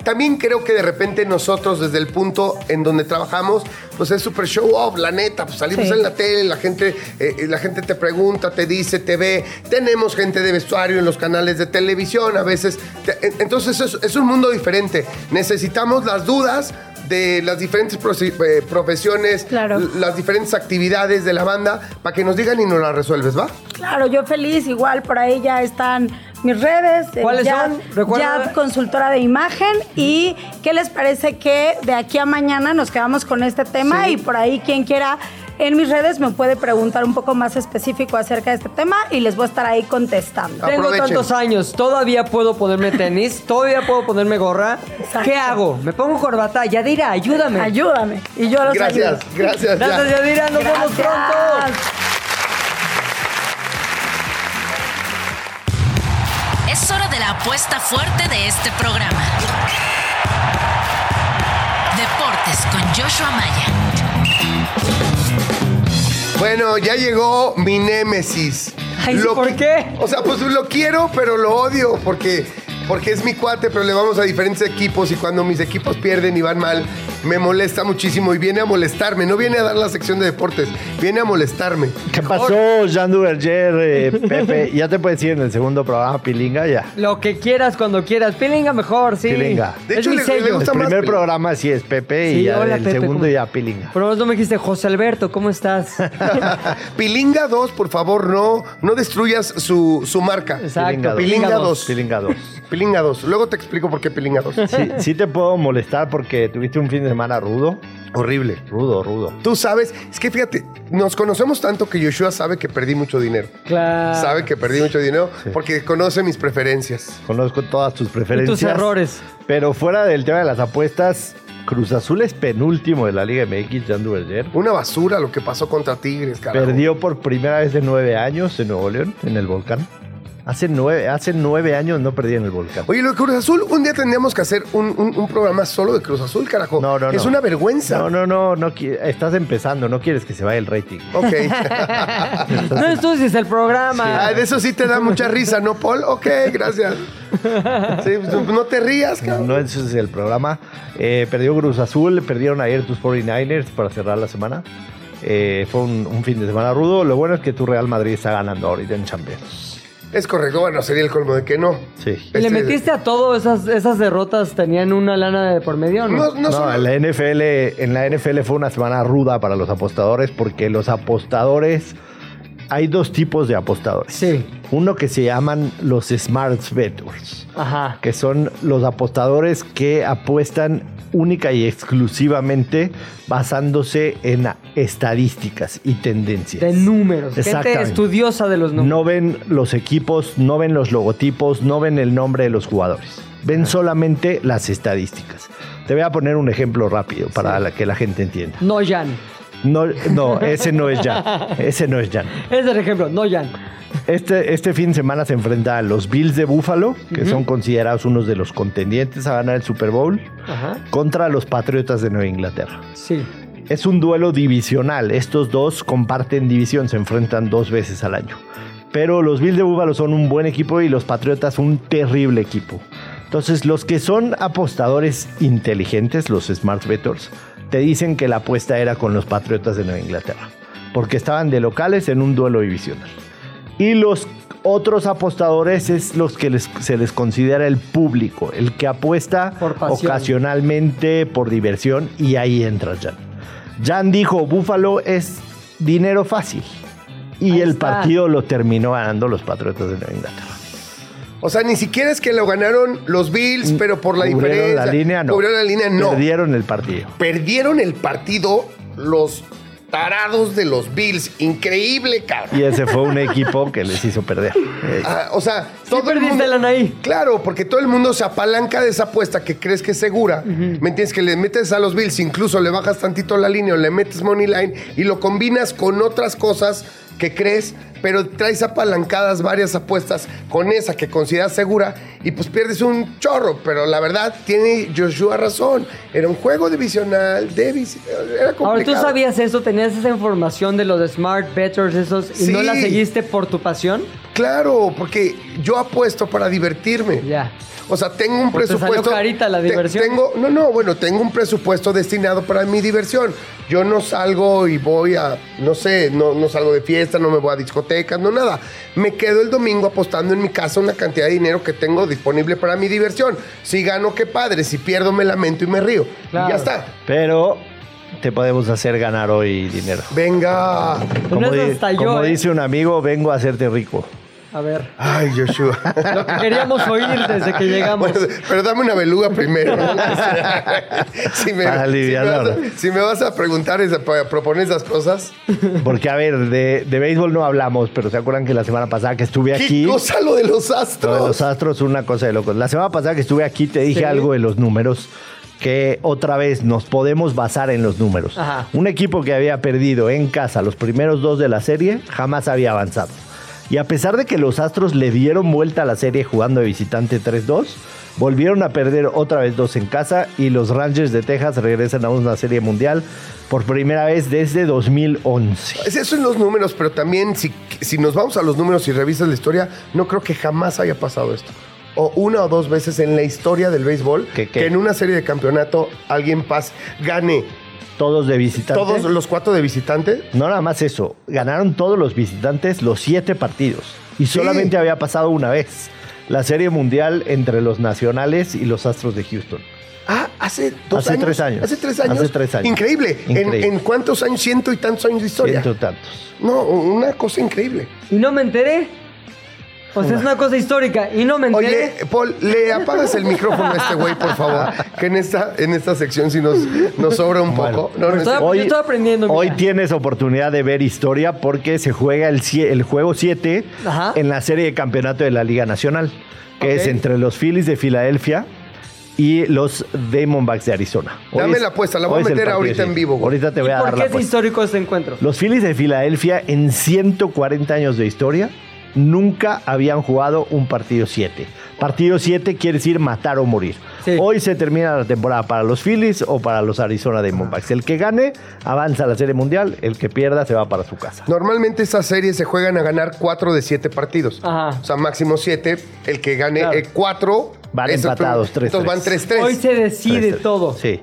también creo que de repente nosotros, desde el punto en donde trabajamos, pues es súper show off, la neta. Pues salimos Sí. en la tele, la gente, eh, la gente te pregunta, te dice, te ve. Tenemos gente de vestuario en los canales de televisión a veces. Te- entonces es, es un mundo diferente. Necesitamos las dudas de las diferentes eh, profesiones, Claro. las diferentes actividades de la banda, para que nos digan y nos las resuelves, ¿va? Claro, yo feliz, igual por ahí ya están mis redes. eh, ¿Cuáles son? Recuerda. Yad consultora de imagen. ¿Y qué les parece que de aquí a mañana nos quedamos con este tema? Sí. Y por ahí quien quiera En mis redes me puede preguntar un poco más específico acerca de este tema y les voy a estar ahí contestando. Tengo Aprovechen. tantos años, todavía puedo ponerme tenis, todavía puedo ponerme gorra. Exacto. ¿Qué hago? Me pongo corbata. Yadira, ayúdame. Ayúdame. Y yo los Gracias, ayudo. gracias. ya. Gracias, Yadira. Nos vemos pronto. Es hora de la apuesta fuerte de este programa. Deportes con Joshua Maya. Bueno, ya llegó mi némesis. Ay, ¿por qué? O sea, pues lo quiero, pero lo odio porque, porque es mi cuate, pero le vamos a diferentes equipos y cuando mis equipos pierden y van mal, me molesta muchísimo y viene a molestarme. No viene a dar la sección de deportes, viene a molestarme. ¿Qué pasó, Jean Duverger, eh, Pepe? ¿Ya te puedes ir en el segundo programa, Pilinga? Ya. Lo que quieras, cuando quieras. Pilinga mejor, sí. Pilinga. De es hecho, mi le- le sello. gusta El más primer Pilinga. programa sí es Pepe Sí, y ya hola, el Pepe, segundo ¿cómo- ya Pilinga. Pero vos no me dijiste, José Alberto, ¿cómo estás? Pilinga 2, por favor, no, no destruyas su, su marca. Exacto. Pilinga Pilinga 2. Pilinga 2. Pilinga 2. Luego te explico por qué Pilinga 2. Sí, sí te puedo molestar porque tuviste un fin de semana rudo. Horrible. Rudo, rudo. Tú sabes, es que fíjate, nos conocemos tanto que Joshua sabe que perdí mucho dinero. Claro. Sabe que perdí mucho dinero porque conoce mis preferencias. Conozco todas tus preferencias. Y tus errores. Pero fuera del tema de las apuestas, Cruz Azul es penúltimo de la Liga MX, Duverger. Una basura lo que pasó contra Tigres, carajo. Perdió por primera vez en nueve años en Nuevo León, en el volcán. Hace nueve, hace nueve años no perdí en el volcán. Oye, lo de Cruz Azul, un día tendríamos que hacer un, un- un programa solo de Cruz Azul, carajo. No, no, no. Es una vergüenza. No, no, no, no estás empezando, no quieres que se vaya el rating. Ok. No ensucies el programa. Ah, de eso sí te da mucha risa, ¿no, Paul? Ok, gracias. Sí, pues, no te rías, No, cabrón. no ese es el programa. Eh, perdió Cruz Azul, perdieron ayer tus 49ers para cerrar la semana. Eh, fue un, un fin de semana rudo. Lo bueno es que tu Real Madrid está ganando ahorita en Champions. Es correcto, bueno, sería el colmo de que no. Sí. ¿Y le Este- metiste a todo? Esas, esas derrotas tenían una lana de por medio, ¿no? No, no, No, en la NFL, en la NFL fue una semana ruda para los apostadores porque los apostadores hay dos tipos de apostadores. Sí. Uno que se llaman los smart bettors, Ajá. que son los apostadores que apuestan única y exclusivamente basándose en estadísticas y tendencias. De números. Gente estudiosa de los números. No ven los equipos, no ven los logotipos, no ven el nombre de los jugadores. Ven solamente las estadísticas. Te voy a poner un ejemplo rápido para que la gente entienda. No, Jan. No, no, ese no es Jan. Ese no es Jan. Ese es el ejemplo, no Jan. Este, este fin de semana se enfrenta a los Bills de Buffalo, que son considerados unos de los contendientes a ganar el Super Bowl, Ajá. contra los Patriotas de Nueva Inglaterra. Sí. Es un duelo divisional. Estos dos comparten división, se enfrentan dos veces al año. Pero los Bills de Buffalo son un buen equipo y los Patriotas un terrible equipo. Entonces, los que son apostadores inteligentes, los smart bettors, te dicen que la apuesta era con los Patriotas de Nueva Inglaterra, porque estaban de locales en un duelo divisional. Y los otros apostadores es los que les- se les considera el público, el que apuesta Por ocasionalmente por diversión y ahí entra Jan. Jan dijo, Búfalo es dinero fácil. Y Ahí el está. partido lo terminó ganando los Patriotas de Nueva Inglaterra. O sea, ni siquiera es que lo ganaron los Bills, pero por la Cubrieron diferencia. la línea, no. Cubrieron la línea, no. Perdieron el partido. Perdieron el partido los tarados de los Bills. Increíble, cabrón. Y ese fue un equipo que les hizo perder. Ah, o sea, todo el perdiste mundo. lana ahí. Claro, porque todo el mundo se apalanca de esa apuesta que crees que es segura. ¿Me entiendes? Que le metes a los Bills, incluso le bajas tantito la línea o le metes money line y lo combinas con otras cosas que crees, pero traes apalancadas varias apuestas con esa que consideras segura y pues pierdes un chorro. Pero la verdad, tiene Joshua razón. Era un juego divisional, de vis- era complicado. Ahora, ¿tú sabías eso? ¿Tenías esa información de los smart bettors esos y no la seguiste por tu pasión? Claro, porque yo apuesto para divertirme. Ya. O sea, tengo un Pues te salió presupuesto. carita la te- diversión. tengo, no, no, bueno, tengo un presupuesto destinado para mi diversión. Yo no salgo y voy a, no sé, no, no salgo de fiesta, no me voy a discotecas, no nada. Me quedo el domingo apostando en mi casa una cantidad de dinero que tengo disponible para mi diversión. Si gano, qué padre. Si pierdo, me lamento y me río. Claro. Y ya está. Pero te podemos hacer ganar hoy dinero. Venga. Como, di- hasta yo, como ¿eh? dice un amigo, vengo a hacerte rico. A ver. Ay, Joshua. Lo que queríamos oír desde que llegamos. Bueno, pero dame una beluga primero. si, me, Para si, me vas a, si me vas a preguntar, para proponer esas cosas, Porque, a ver, de, de béisbol no hablamos, pero ¿se acuerdan que la semana pasada que estuve ¿qué aquí? cosa lo de los Lo de astros? los astros, una cosa de locos. La semana pasada que estuve aquí te dije Sí. algo de los números que otra vez nos podemos basar en los números. Ajá. Un equipo que había perdido en casa los primeros dos de la serie jamás había avanzado. Y a pesar de que los Astros le dieron vuelta a la serie jugando de visitante 3-2, volvieron a perder otra vez dos en casa y los Rangers de Texas regresan a una serie mundial por primera vez desde 2011. Es eso en los números, pero también si, si nos vamos a los números y revisas la historia, no creo que jamás haya pasado esto. O una o dos veces en la historia del béisbol ¿Qué, qué? que en una serie de campeonato alguien paz gane Todos de visitante. todos los cuatro de visitante. No nada más eso, ganaron todos los visitantes los siete partidos y solamente había pasado una vez la serie mundial entre los nacionales y los Astros de Houston. Ah, hace dos Hace años. tres años. Hace tres años. Hace tres años. Increíble. En- Increíble. En, cuántos años? Ciento y tantos años de historia. Ciento tantos. No, una cosa increíble. Y no me enteré. O sea, es una cosa histórica. Y no me enteré. Oye, Paul, le apagas el micrófono a este güey, por favor. Que en esta, en esta sección sí nos, nos sobra un poco. No, no Estoy- yo estoy aprendiendo, Hoy mira. tienes oportunidad de ver historia porque se juega el, el juego 7 Ajá. en la serie de campeonato de la Liga Nacional, que es entre los Phillies de Filadelfia y los Diamondbacks de Arizona. Hoy Dame es- la apuesta, la voy a hoy meter partido ahorita en vivo, güey. Ahorita te ¿Y voy a por dar qué la es apuesta. histórico este encuentro? Los Phillies de Filadelfia en 140 años de historia nunca habían jugado un partido 7. Partido 7 quiere decir matar o morir. Sí. Hoy se termina la temporada para los Phillies o para los Arizona Diamondbacks. El que gane avanza a la Serie Mundial, el que pierda se va para su casa. Normalmente esas series se juegan a ganar cuatro de siete partidos. Ajá. O sea, máximo siete. El que gane Claro. eh. Van empatados, primer- 3-3. Entonces van 3-3. Hoy se decide todo. Sí.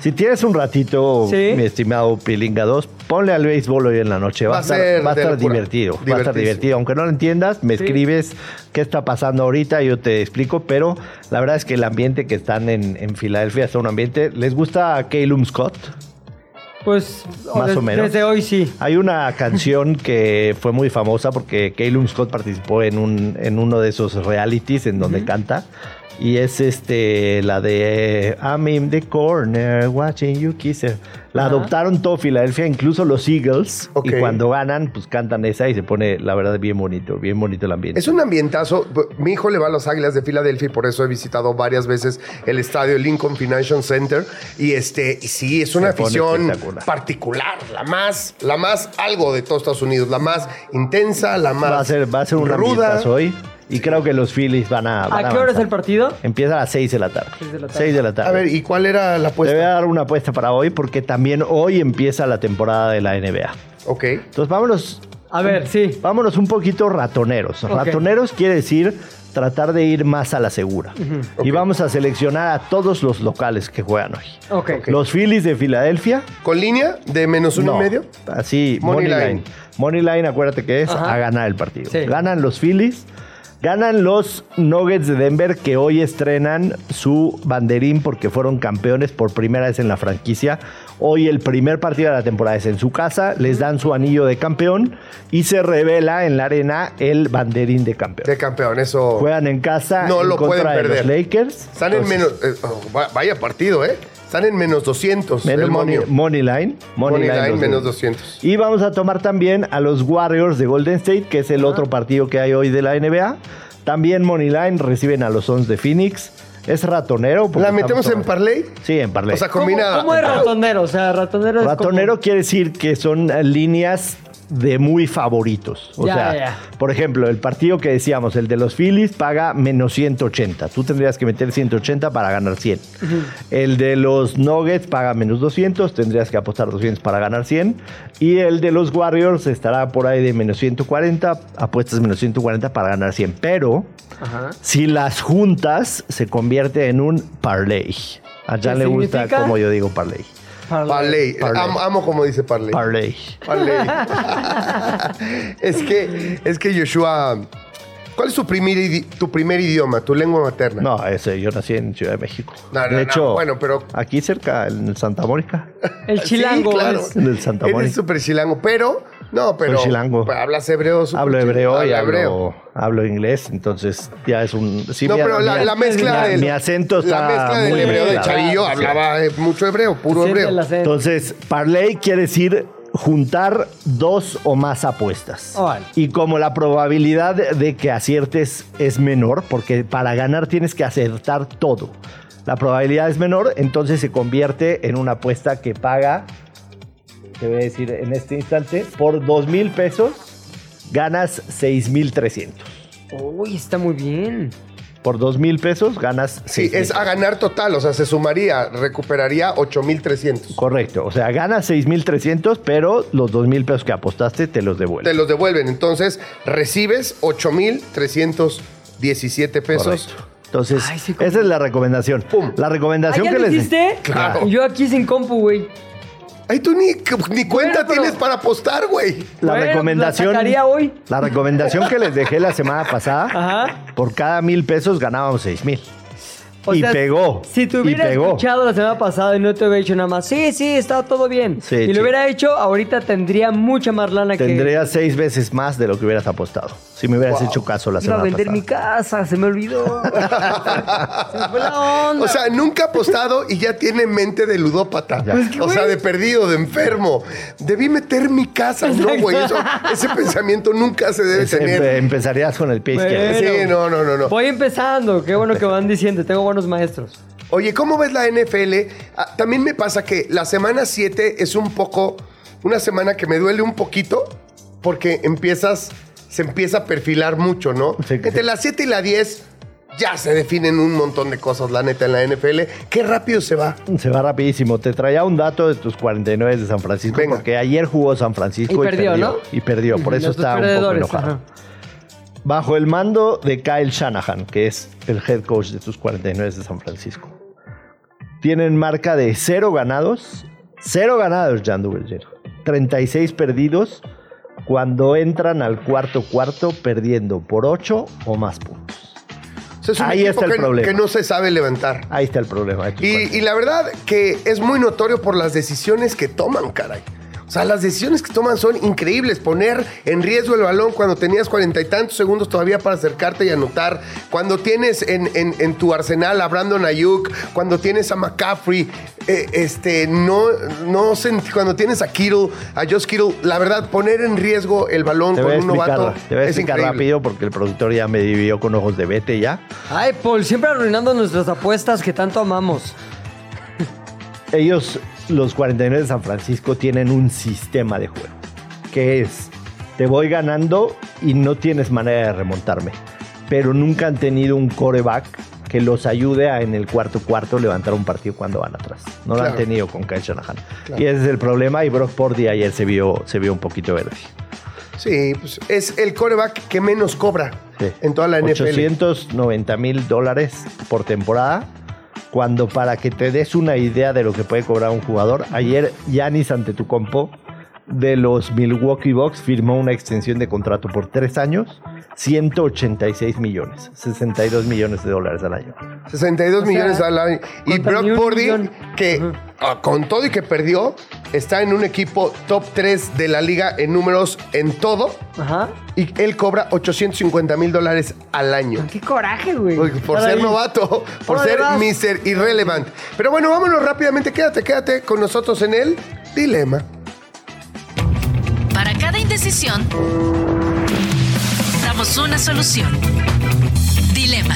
Si tienes un ratito, Sí. mi estimado Pilinga 2, ponle al béisbol hoy en la noche. Va, Va a estar, ser va a estar divertido. Va a estar divertido. Aunque no lo entiendas, me Sí. escribes qué está pasando ahorita, yo te explico. Pero la verdad es que el ambiente que están en, en Filadelfia es un ambiente. ¿Les gusta a Calum Scott? Pues Más des- o menos. desde hoy sí. Hay una canción que fue muy famosa porque Calum Scott participó en, un, en uno de esos realities en donde canta. Y es este la de I'm in the corner watching you kiss her. La Ajá. adoptaron todo Filadelfia, incluso los Eagles. Ok. Y cuando ganan, pues cantan esa y se pone, la verdad, bien bonito, bien bonito el ambiente. Es un ambientazo. Mi hijo le va a los Águilas de Filadelfia y por eso he visitado varias veces el estadio Lincoln Financial Center. Y este, y sí, es una Se afición particular, la más, la más algo de todos Estados Unidos, la más intensa, la más va a ser, va a ser un ruda. hoy. Y creo que los Phillies van a. van ¿A qué hora es avanzar. el partido? Empieza a las 6 de la tarde. Seis de la tarde. 6 de la tarde. A ver, ¿y cuál era la Te voy a apuesta? dar una apuesta para hoy porque también hoy empieza la temporada de la NBA. Ok. Entonces vámonos, A ver, sí. vámonos un poquito ratoneros. Ok. Ratoneros quiere decir tratar de ir más a la segura. Y vamos a seleccionar a todos los locales que juegan hoy. Ok. Los Phillies de Filadelfia. ¿Con línea de menos uno no, y medio? Así, Money Money, line. line. Money Line, acuérdate que es Ajá. a ganar el partido. Sí. Ganan los Phillies. Ganan los Nuggets de Denver que hoy estrenan su banderín porque fueron campeones por primera vez en la franquicia. Hoy el primer partido de la temporada es en su casa, les dan su anillo de campeón y se revela en la arena el banderín de campeón. De campeón, eso. Juegan en casa No en lo contra pueden de los perder. Lakers. Están en menos. eh, oh, va- vaya partido, ¿eh? Están en menos 200. menos el money, momio. money line. Money, Money line, line, menos de- 200. Y vamos a tomar también a los Warriors de Golden State, que es el otro partido que hay hoy de la NBA. También Moneyline reciben a los Suns de Phoenix. Es ratonero. ¿La metemos en parlay? Sí, en parlay. O sea, ¿Cómo, combina. cómo es ratonero? O sea, ratonero es Ratonero como- quiere decir que son eh, líneas de muy favoritos. O Ya, sea, ya. por ejemplo, el partido que decíamos, el de los Phillies, paga menos 180. Tú tendrías que meter 180 para ganar 100. El de los Nuggets paga menos 200, tendrías que apostar 200 para ganar 100. Y el de los Warriors estará por ahí de menos 140, apuestas menos 140 para ganar 100. Pero Ajá. si las juntas, se convierte en un parlay. A Jan ¿Qué le gusta como yo digo parlay. Parlay. Parlay. Amo, amo como dice parlay. Parlay. Parlay. es que, es que Joshua. ¿Cuál es tu primer, tu primer idioma, tu lengua materna? No, ese, yo nací en Ciudad de México. No, no, de no, hecho, bueno, pero- aquí cerca, en el Santa Mónica. El chilango Sí, claro. es- En el Santa Eres Mónica. súper chilango, pero No, pero Soy chilango. hablas hebreo. Hablo hebreo y hablo, hablo inglés, entonces ya es un... sí, No, mi- pero la, mi- la mezcla mi- del... Mi acento está La mezcla del muy hebreo de. Chavillo hablaba eh, mucho hebreo, puro hebreo. Entonces, parlay quiere decir juntar dos o más apuestas. Y como la probabilidad de que aciertes es menor, porque para ganar tienes que acertar todo. La probabilidad es menor, entonces se convierte en una apuesta que paga, te voy a decir en este instante, por dos mil pesos ganas seis mil trescientos. Uy, está muy bien. Por dos mil pesos ganas Sí, 6,000. es a ganar total, o sea, se sumaría, recuperaría 8,300. Correcto, o sea, ganas 6,300, pero los 2,000 pesos que apostaste te los Te devuelven. los devuelven, entonces recibes 8,317 pesos. Correcto. Entonces, Ay, sí, esa es la recomendación. Pum. La ¿Ah, recomendación ya que lo les hiciste? Claro. Yo aquí sin compu, güey. Ay, tú ni, ni cuenta tienes para apostar, güey. la Bueno, recomendación la hoy. la recomendación que les dejé la semana pasada, Ajá. por cada mil pesos ganábamos seis mil. O y sea, pegó. Si te hubiera pegó. escuchado la semana pasada y no te hubiera dicho nada más, sí, sí, está todo bien. Sí, y sí. lo hubiera hecho, ahorita tendría mucha más lana que. Tendría seis veces más de lo que hubieras apostado. Si me hubieras Wow. hecho caso la Iba a semana vender pasada. mi casa, se me olvidó. se me fue la onda. O sea, nunca ha apostado y ya tiene mente de ludópata. Pues o sea, de perdido, de enfermo. Debí meter mi casa. No, güey. ese pensamiento nunca se debe Ese- tener. empe- empezarías con el pie izquierdo. Bueno. Sí, no, no, no, no. Voy empezando, qué bueno que van diciendo, tengo buenos maestros. Oye, ¿cómo ves la NFL? Ah, también me pasa que la semana 7 es un poco, una semana que me duele un poquito porque empiezas, se empieza a perfilar mucho, ¿no? Sí, Entre sí. la 7 y la 10 ya se definen un montón de cosas, la neta, en la NFL. Qué rápido se va. Se va rapidísimo. Te traía un dato de tus 49 de San Francisco, Venga. porque ayer jugó San Francisco Y y, perdió, ¿no? Y perdió, por eso Los está un poco enojado. ajá. Bajo el mando de Kyle Shanahan, que es el head coach de tus 49 de San Francisco. Tienen marca de cero ganados, cero ganados, Jan Duverger. 36 perdidos cuando entran al cuarto cuarto perdiendo por 8 o más puntos. O sea, es un Ahí está el que, problema. que no se sabe levantar. Ahí está el problema. Y, 49. y la verdad que es muy notorio por las decisiones que toman, caray. O sea, las decisiones que toman son increíbles. Poner en riesgo el balón cuando tenías cuarenta y tantos segundos todavía para acercarte y anotar. Cuando tienes en, en- en tu arsenal a Brandon Ayuk. Cuando tienes a McCaffrey. eh, este, no, no cuando tienes a Kittle, a Josh Kittle. La verdad, poner en riesgo el balón Te con un novato te voy a es explicar increíble. rápido porque el productor ya me dividió con ojos de vete ya. Ay, Paul, siempre arruinando nuestras apuestas que tanto amamos. Ellos, los 49 de San Francisco, tienen un sistema de juego. Que es, te voy ganando y no tienes manera de remontarme. Pero nunca han tenido un coreback que los ayude a en el cuarto cuarto levantar un partido cuando van atrás. No lo han tenido con Kyle Shanahan. Y ese es el problema y Brock Purdy ayer se vio, se vio un poquito verde. Sí, pues es el coreback que menos cobra Sí. en toda la NFL. 890 mil dólares por temporada. Cuando para que te des una idea de lo que puede cobrar un jugador, ayer Yanis Antetokounmpo de los Milwaukee Bucks firmó una extensión de contrato por tres años, 186 millones, 62 millones de dólares al año. 62 O sea, millones al año. Y Brock Purdy, millón. que ah, con todo y que perdió, está en un equipo top 3 de la liga en números en todo. Ajá. Y él cobra 850 mil dólares al año. Qué coraje, güey. Por, ser ahí. novato, por ser. Mr. Irrelevant. Pero bueno, vámonos rápidamente. Quédate, quédate con nosotros en el dilema. Para cada indecisión, una solución. Dilema.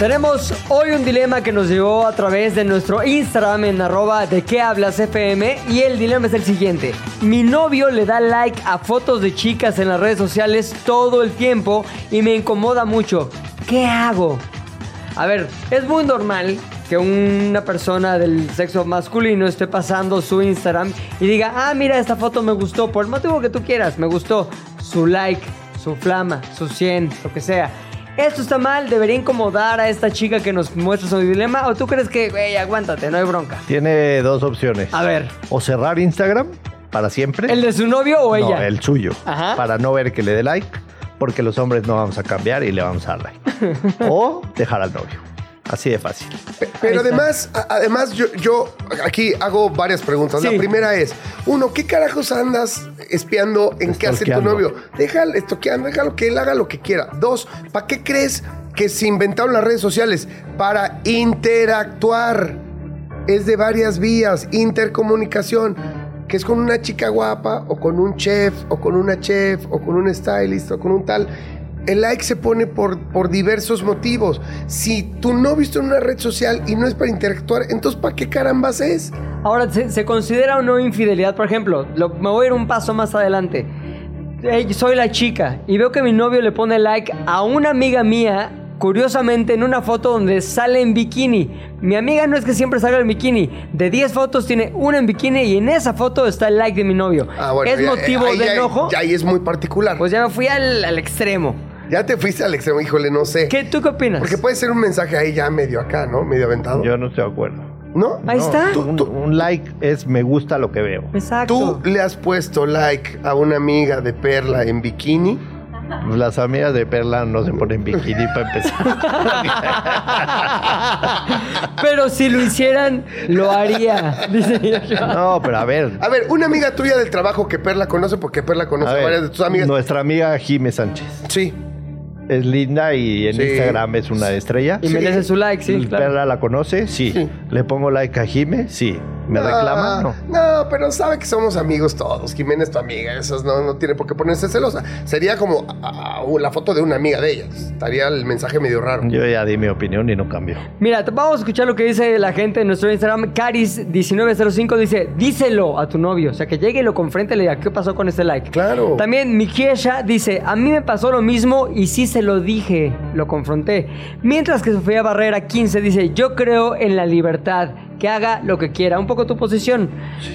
Tenemos hoy un dilema que nos llegó a través de nuestro Instagram en arroba de qué hablas FM y el dilema es el siguiente. Mi novio le da like a fotos de chicas en las redes sociales todo el tiempo y me incomoda mucho. ¿Qué hago? A ver, es muy normal que una persona del sexo masculino esté pasando su Instagram y diga, ah, mira, esta foto me gustó, por el motivo que tú quieras, me gustó. Su like, su flama, su 100, lo que sea. ¿Esto está mal? ¿Debería incomodar a esta chica que nos muestra su dilema? ¿O tú crees que, güey, aguántate, no hay bronca? Tiene dos opciones. A ver, O cerrar Instagram para siempre. ¿el de su novio o No, ella? el suyo. Ajá. Para no ver que le dé like, porque los hombres no vamos a cambiar y le vamos a dar like. o dejar al novio. Así de fácil. Pe- Pero además, además yo, yo aquí hago varias preguntas. Sí. La primera es, uno, ¿qué carajos andas espiando en qué hace tu novio? Déjalo, estoqueando, déjalo que él haga lo que quiera. Dos, ¿para qué crees que se inventaron las redes sociales? Para interactuar. Es de varias vías, intercomunicación, que es con una chica guapa, o con un chef, o con una chef, o con un stylist, o con un tal. El like se pone por, por diversos motivos. Si tu novio está en una red social y no es para interactuar, entonces ¿para qué carambas es? Ahora, ¿se, se considera o no infidelidad? Por ejemplo, lo- me voy a ir un paso más adelante. Soy la chica y veo que mi novio le pone like a una amiga mía, curiosamente en una foto donde sale en bikini. Mi amiga no es que siempre salga en bikini. De 10 fotos tiene una en bikini y en esa foto está el like de mi novio. Ah, bueno, ¿Es ya- motivo de enojo? Ya ahí es muy particular. Pues ya me fui al, al extremo. Ya te fuiste al extremo, híjole, no sé. ¿Qué, ¿Tú qué opinas? Porque puede ser un mensaje ahí ya medio acá, ¿no? Medio aventado. Yo no estoy de acuerdo. ¿No? Ahí No, está. Un, un like es me gusta lo que veo. Exacto. ¿Tú le has puesto like a una amiga de Perla en bikini? Las amigas de Perla no se ponen bikini para empezar. Pero si lo hicieran, lo haría. Dice. No, pero a ver. A ver, una amiga tuya del trabajo que Perla conoce porque Perla conoce a a ver, varias de tus amigas. Nuestra amiga Jime Sánchez. Sí. Es linda y en Sí. Instagram es una estrella. Y merece su like, sí, claro. ¿Perla la conoce? Sí. Sí. ¿Le pongo like a Jime? Sí. ¿Me reclama? No. No, pero sabe que somos amigos todos. Jimena es tu amiga. Eso no, no tiene por qué ponerse celosa. Sería como ah, ah, la foto de una amiga de ellas. Estaría el mensaje medio raro. Yo ya di mi opinión y no cambio. Mira, vamos a escuchar lo que dice la gente en nuestro Instagram. Caris1905 dice, díselo a tu novio. O sea, que llegue y lo confronte y le diga, ¿qué pasó con este like? Claro. También Mikiesha dice, a mí me pasó lo mismo y sí se lo dije, lo confronté. Mientras que Sofía Barrera 15 dice, yo creo en la libertad, que haga lo que quiera. Un poco tu posición.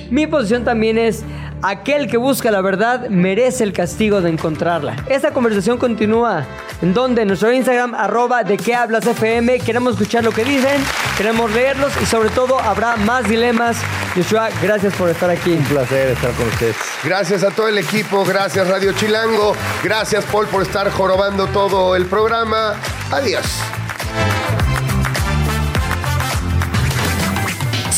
Mi posición también es, aquel que busca la verdad merece el castigo de encontrarla. Esta conversación continúa en donde en nuestro Instagram, arroba de qué hablas FM, queremos escuchar lo que dicen, queremos leerlos y sobre todo habrá más dilemas. Joshua, gracias por estar aquí. Un placer estar con ustedes. Gracias a todo el equipo. Gracias Radio Chilango. Gracias Paul por estar jorobando todo el programa. Adiós.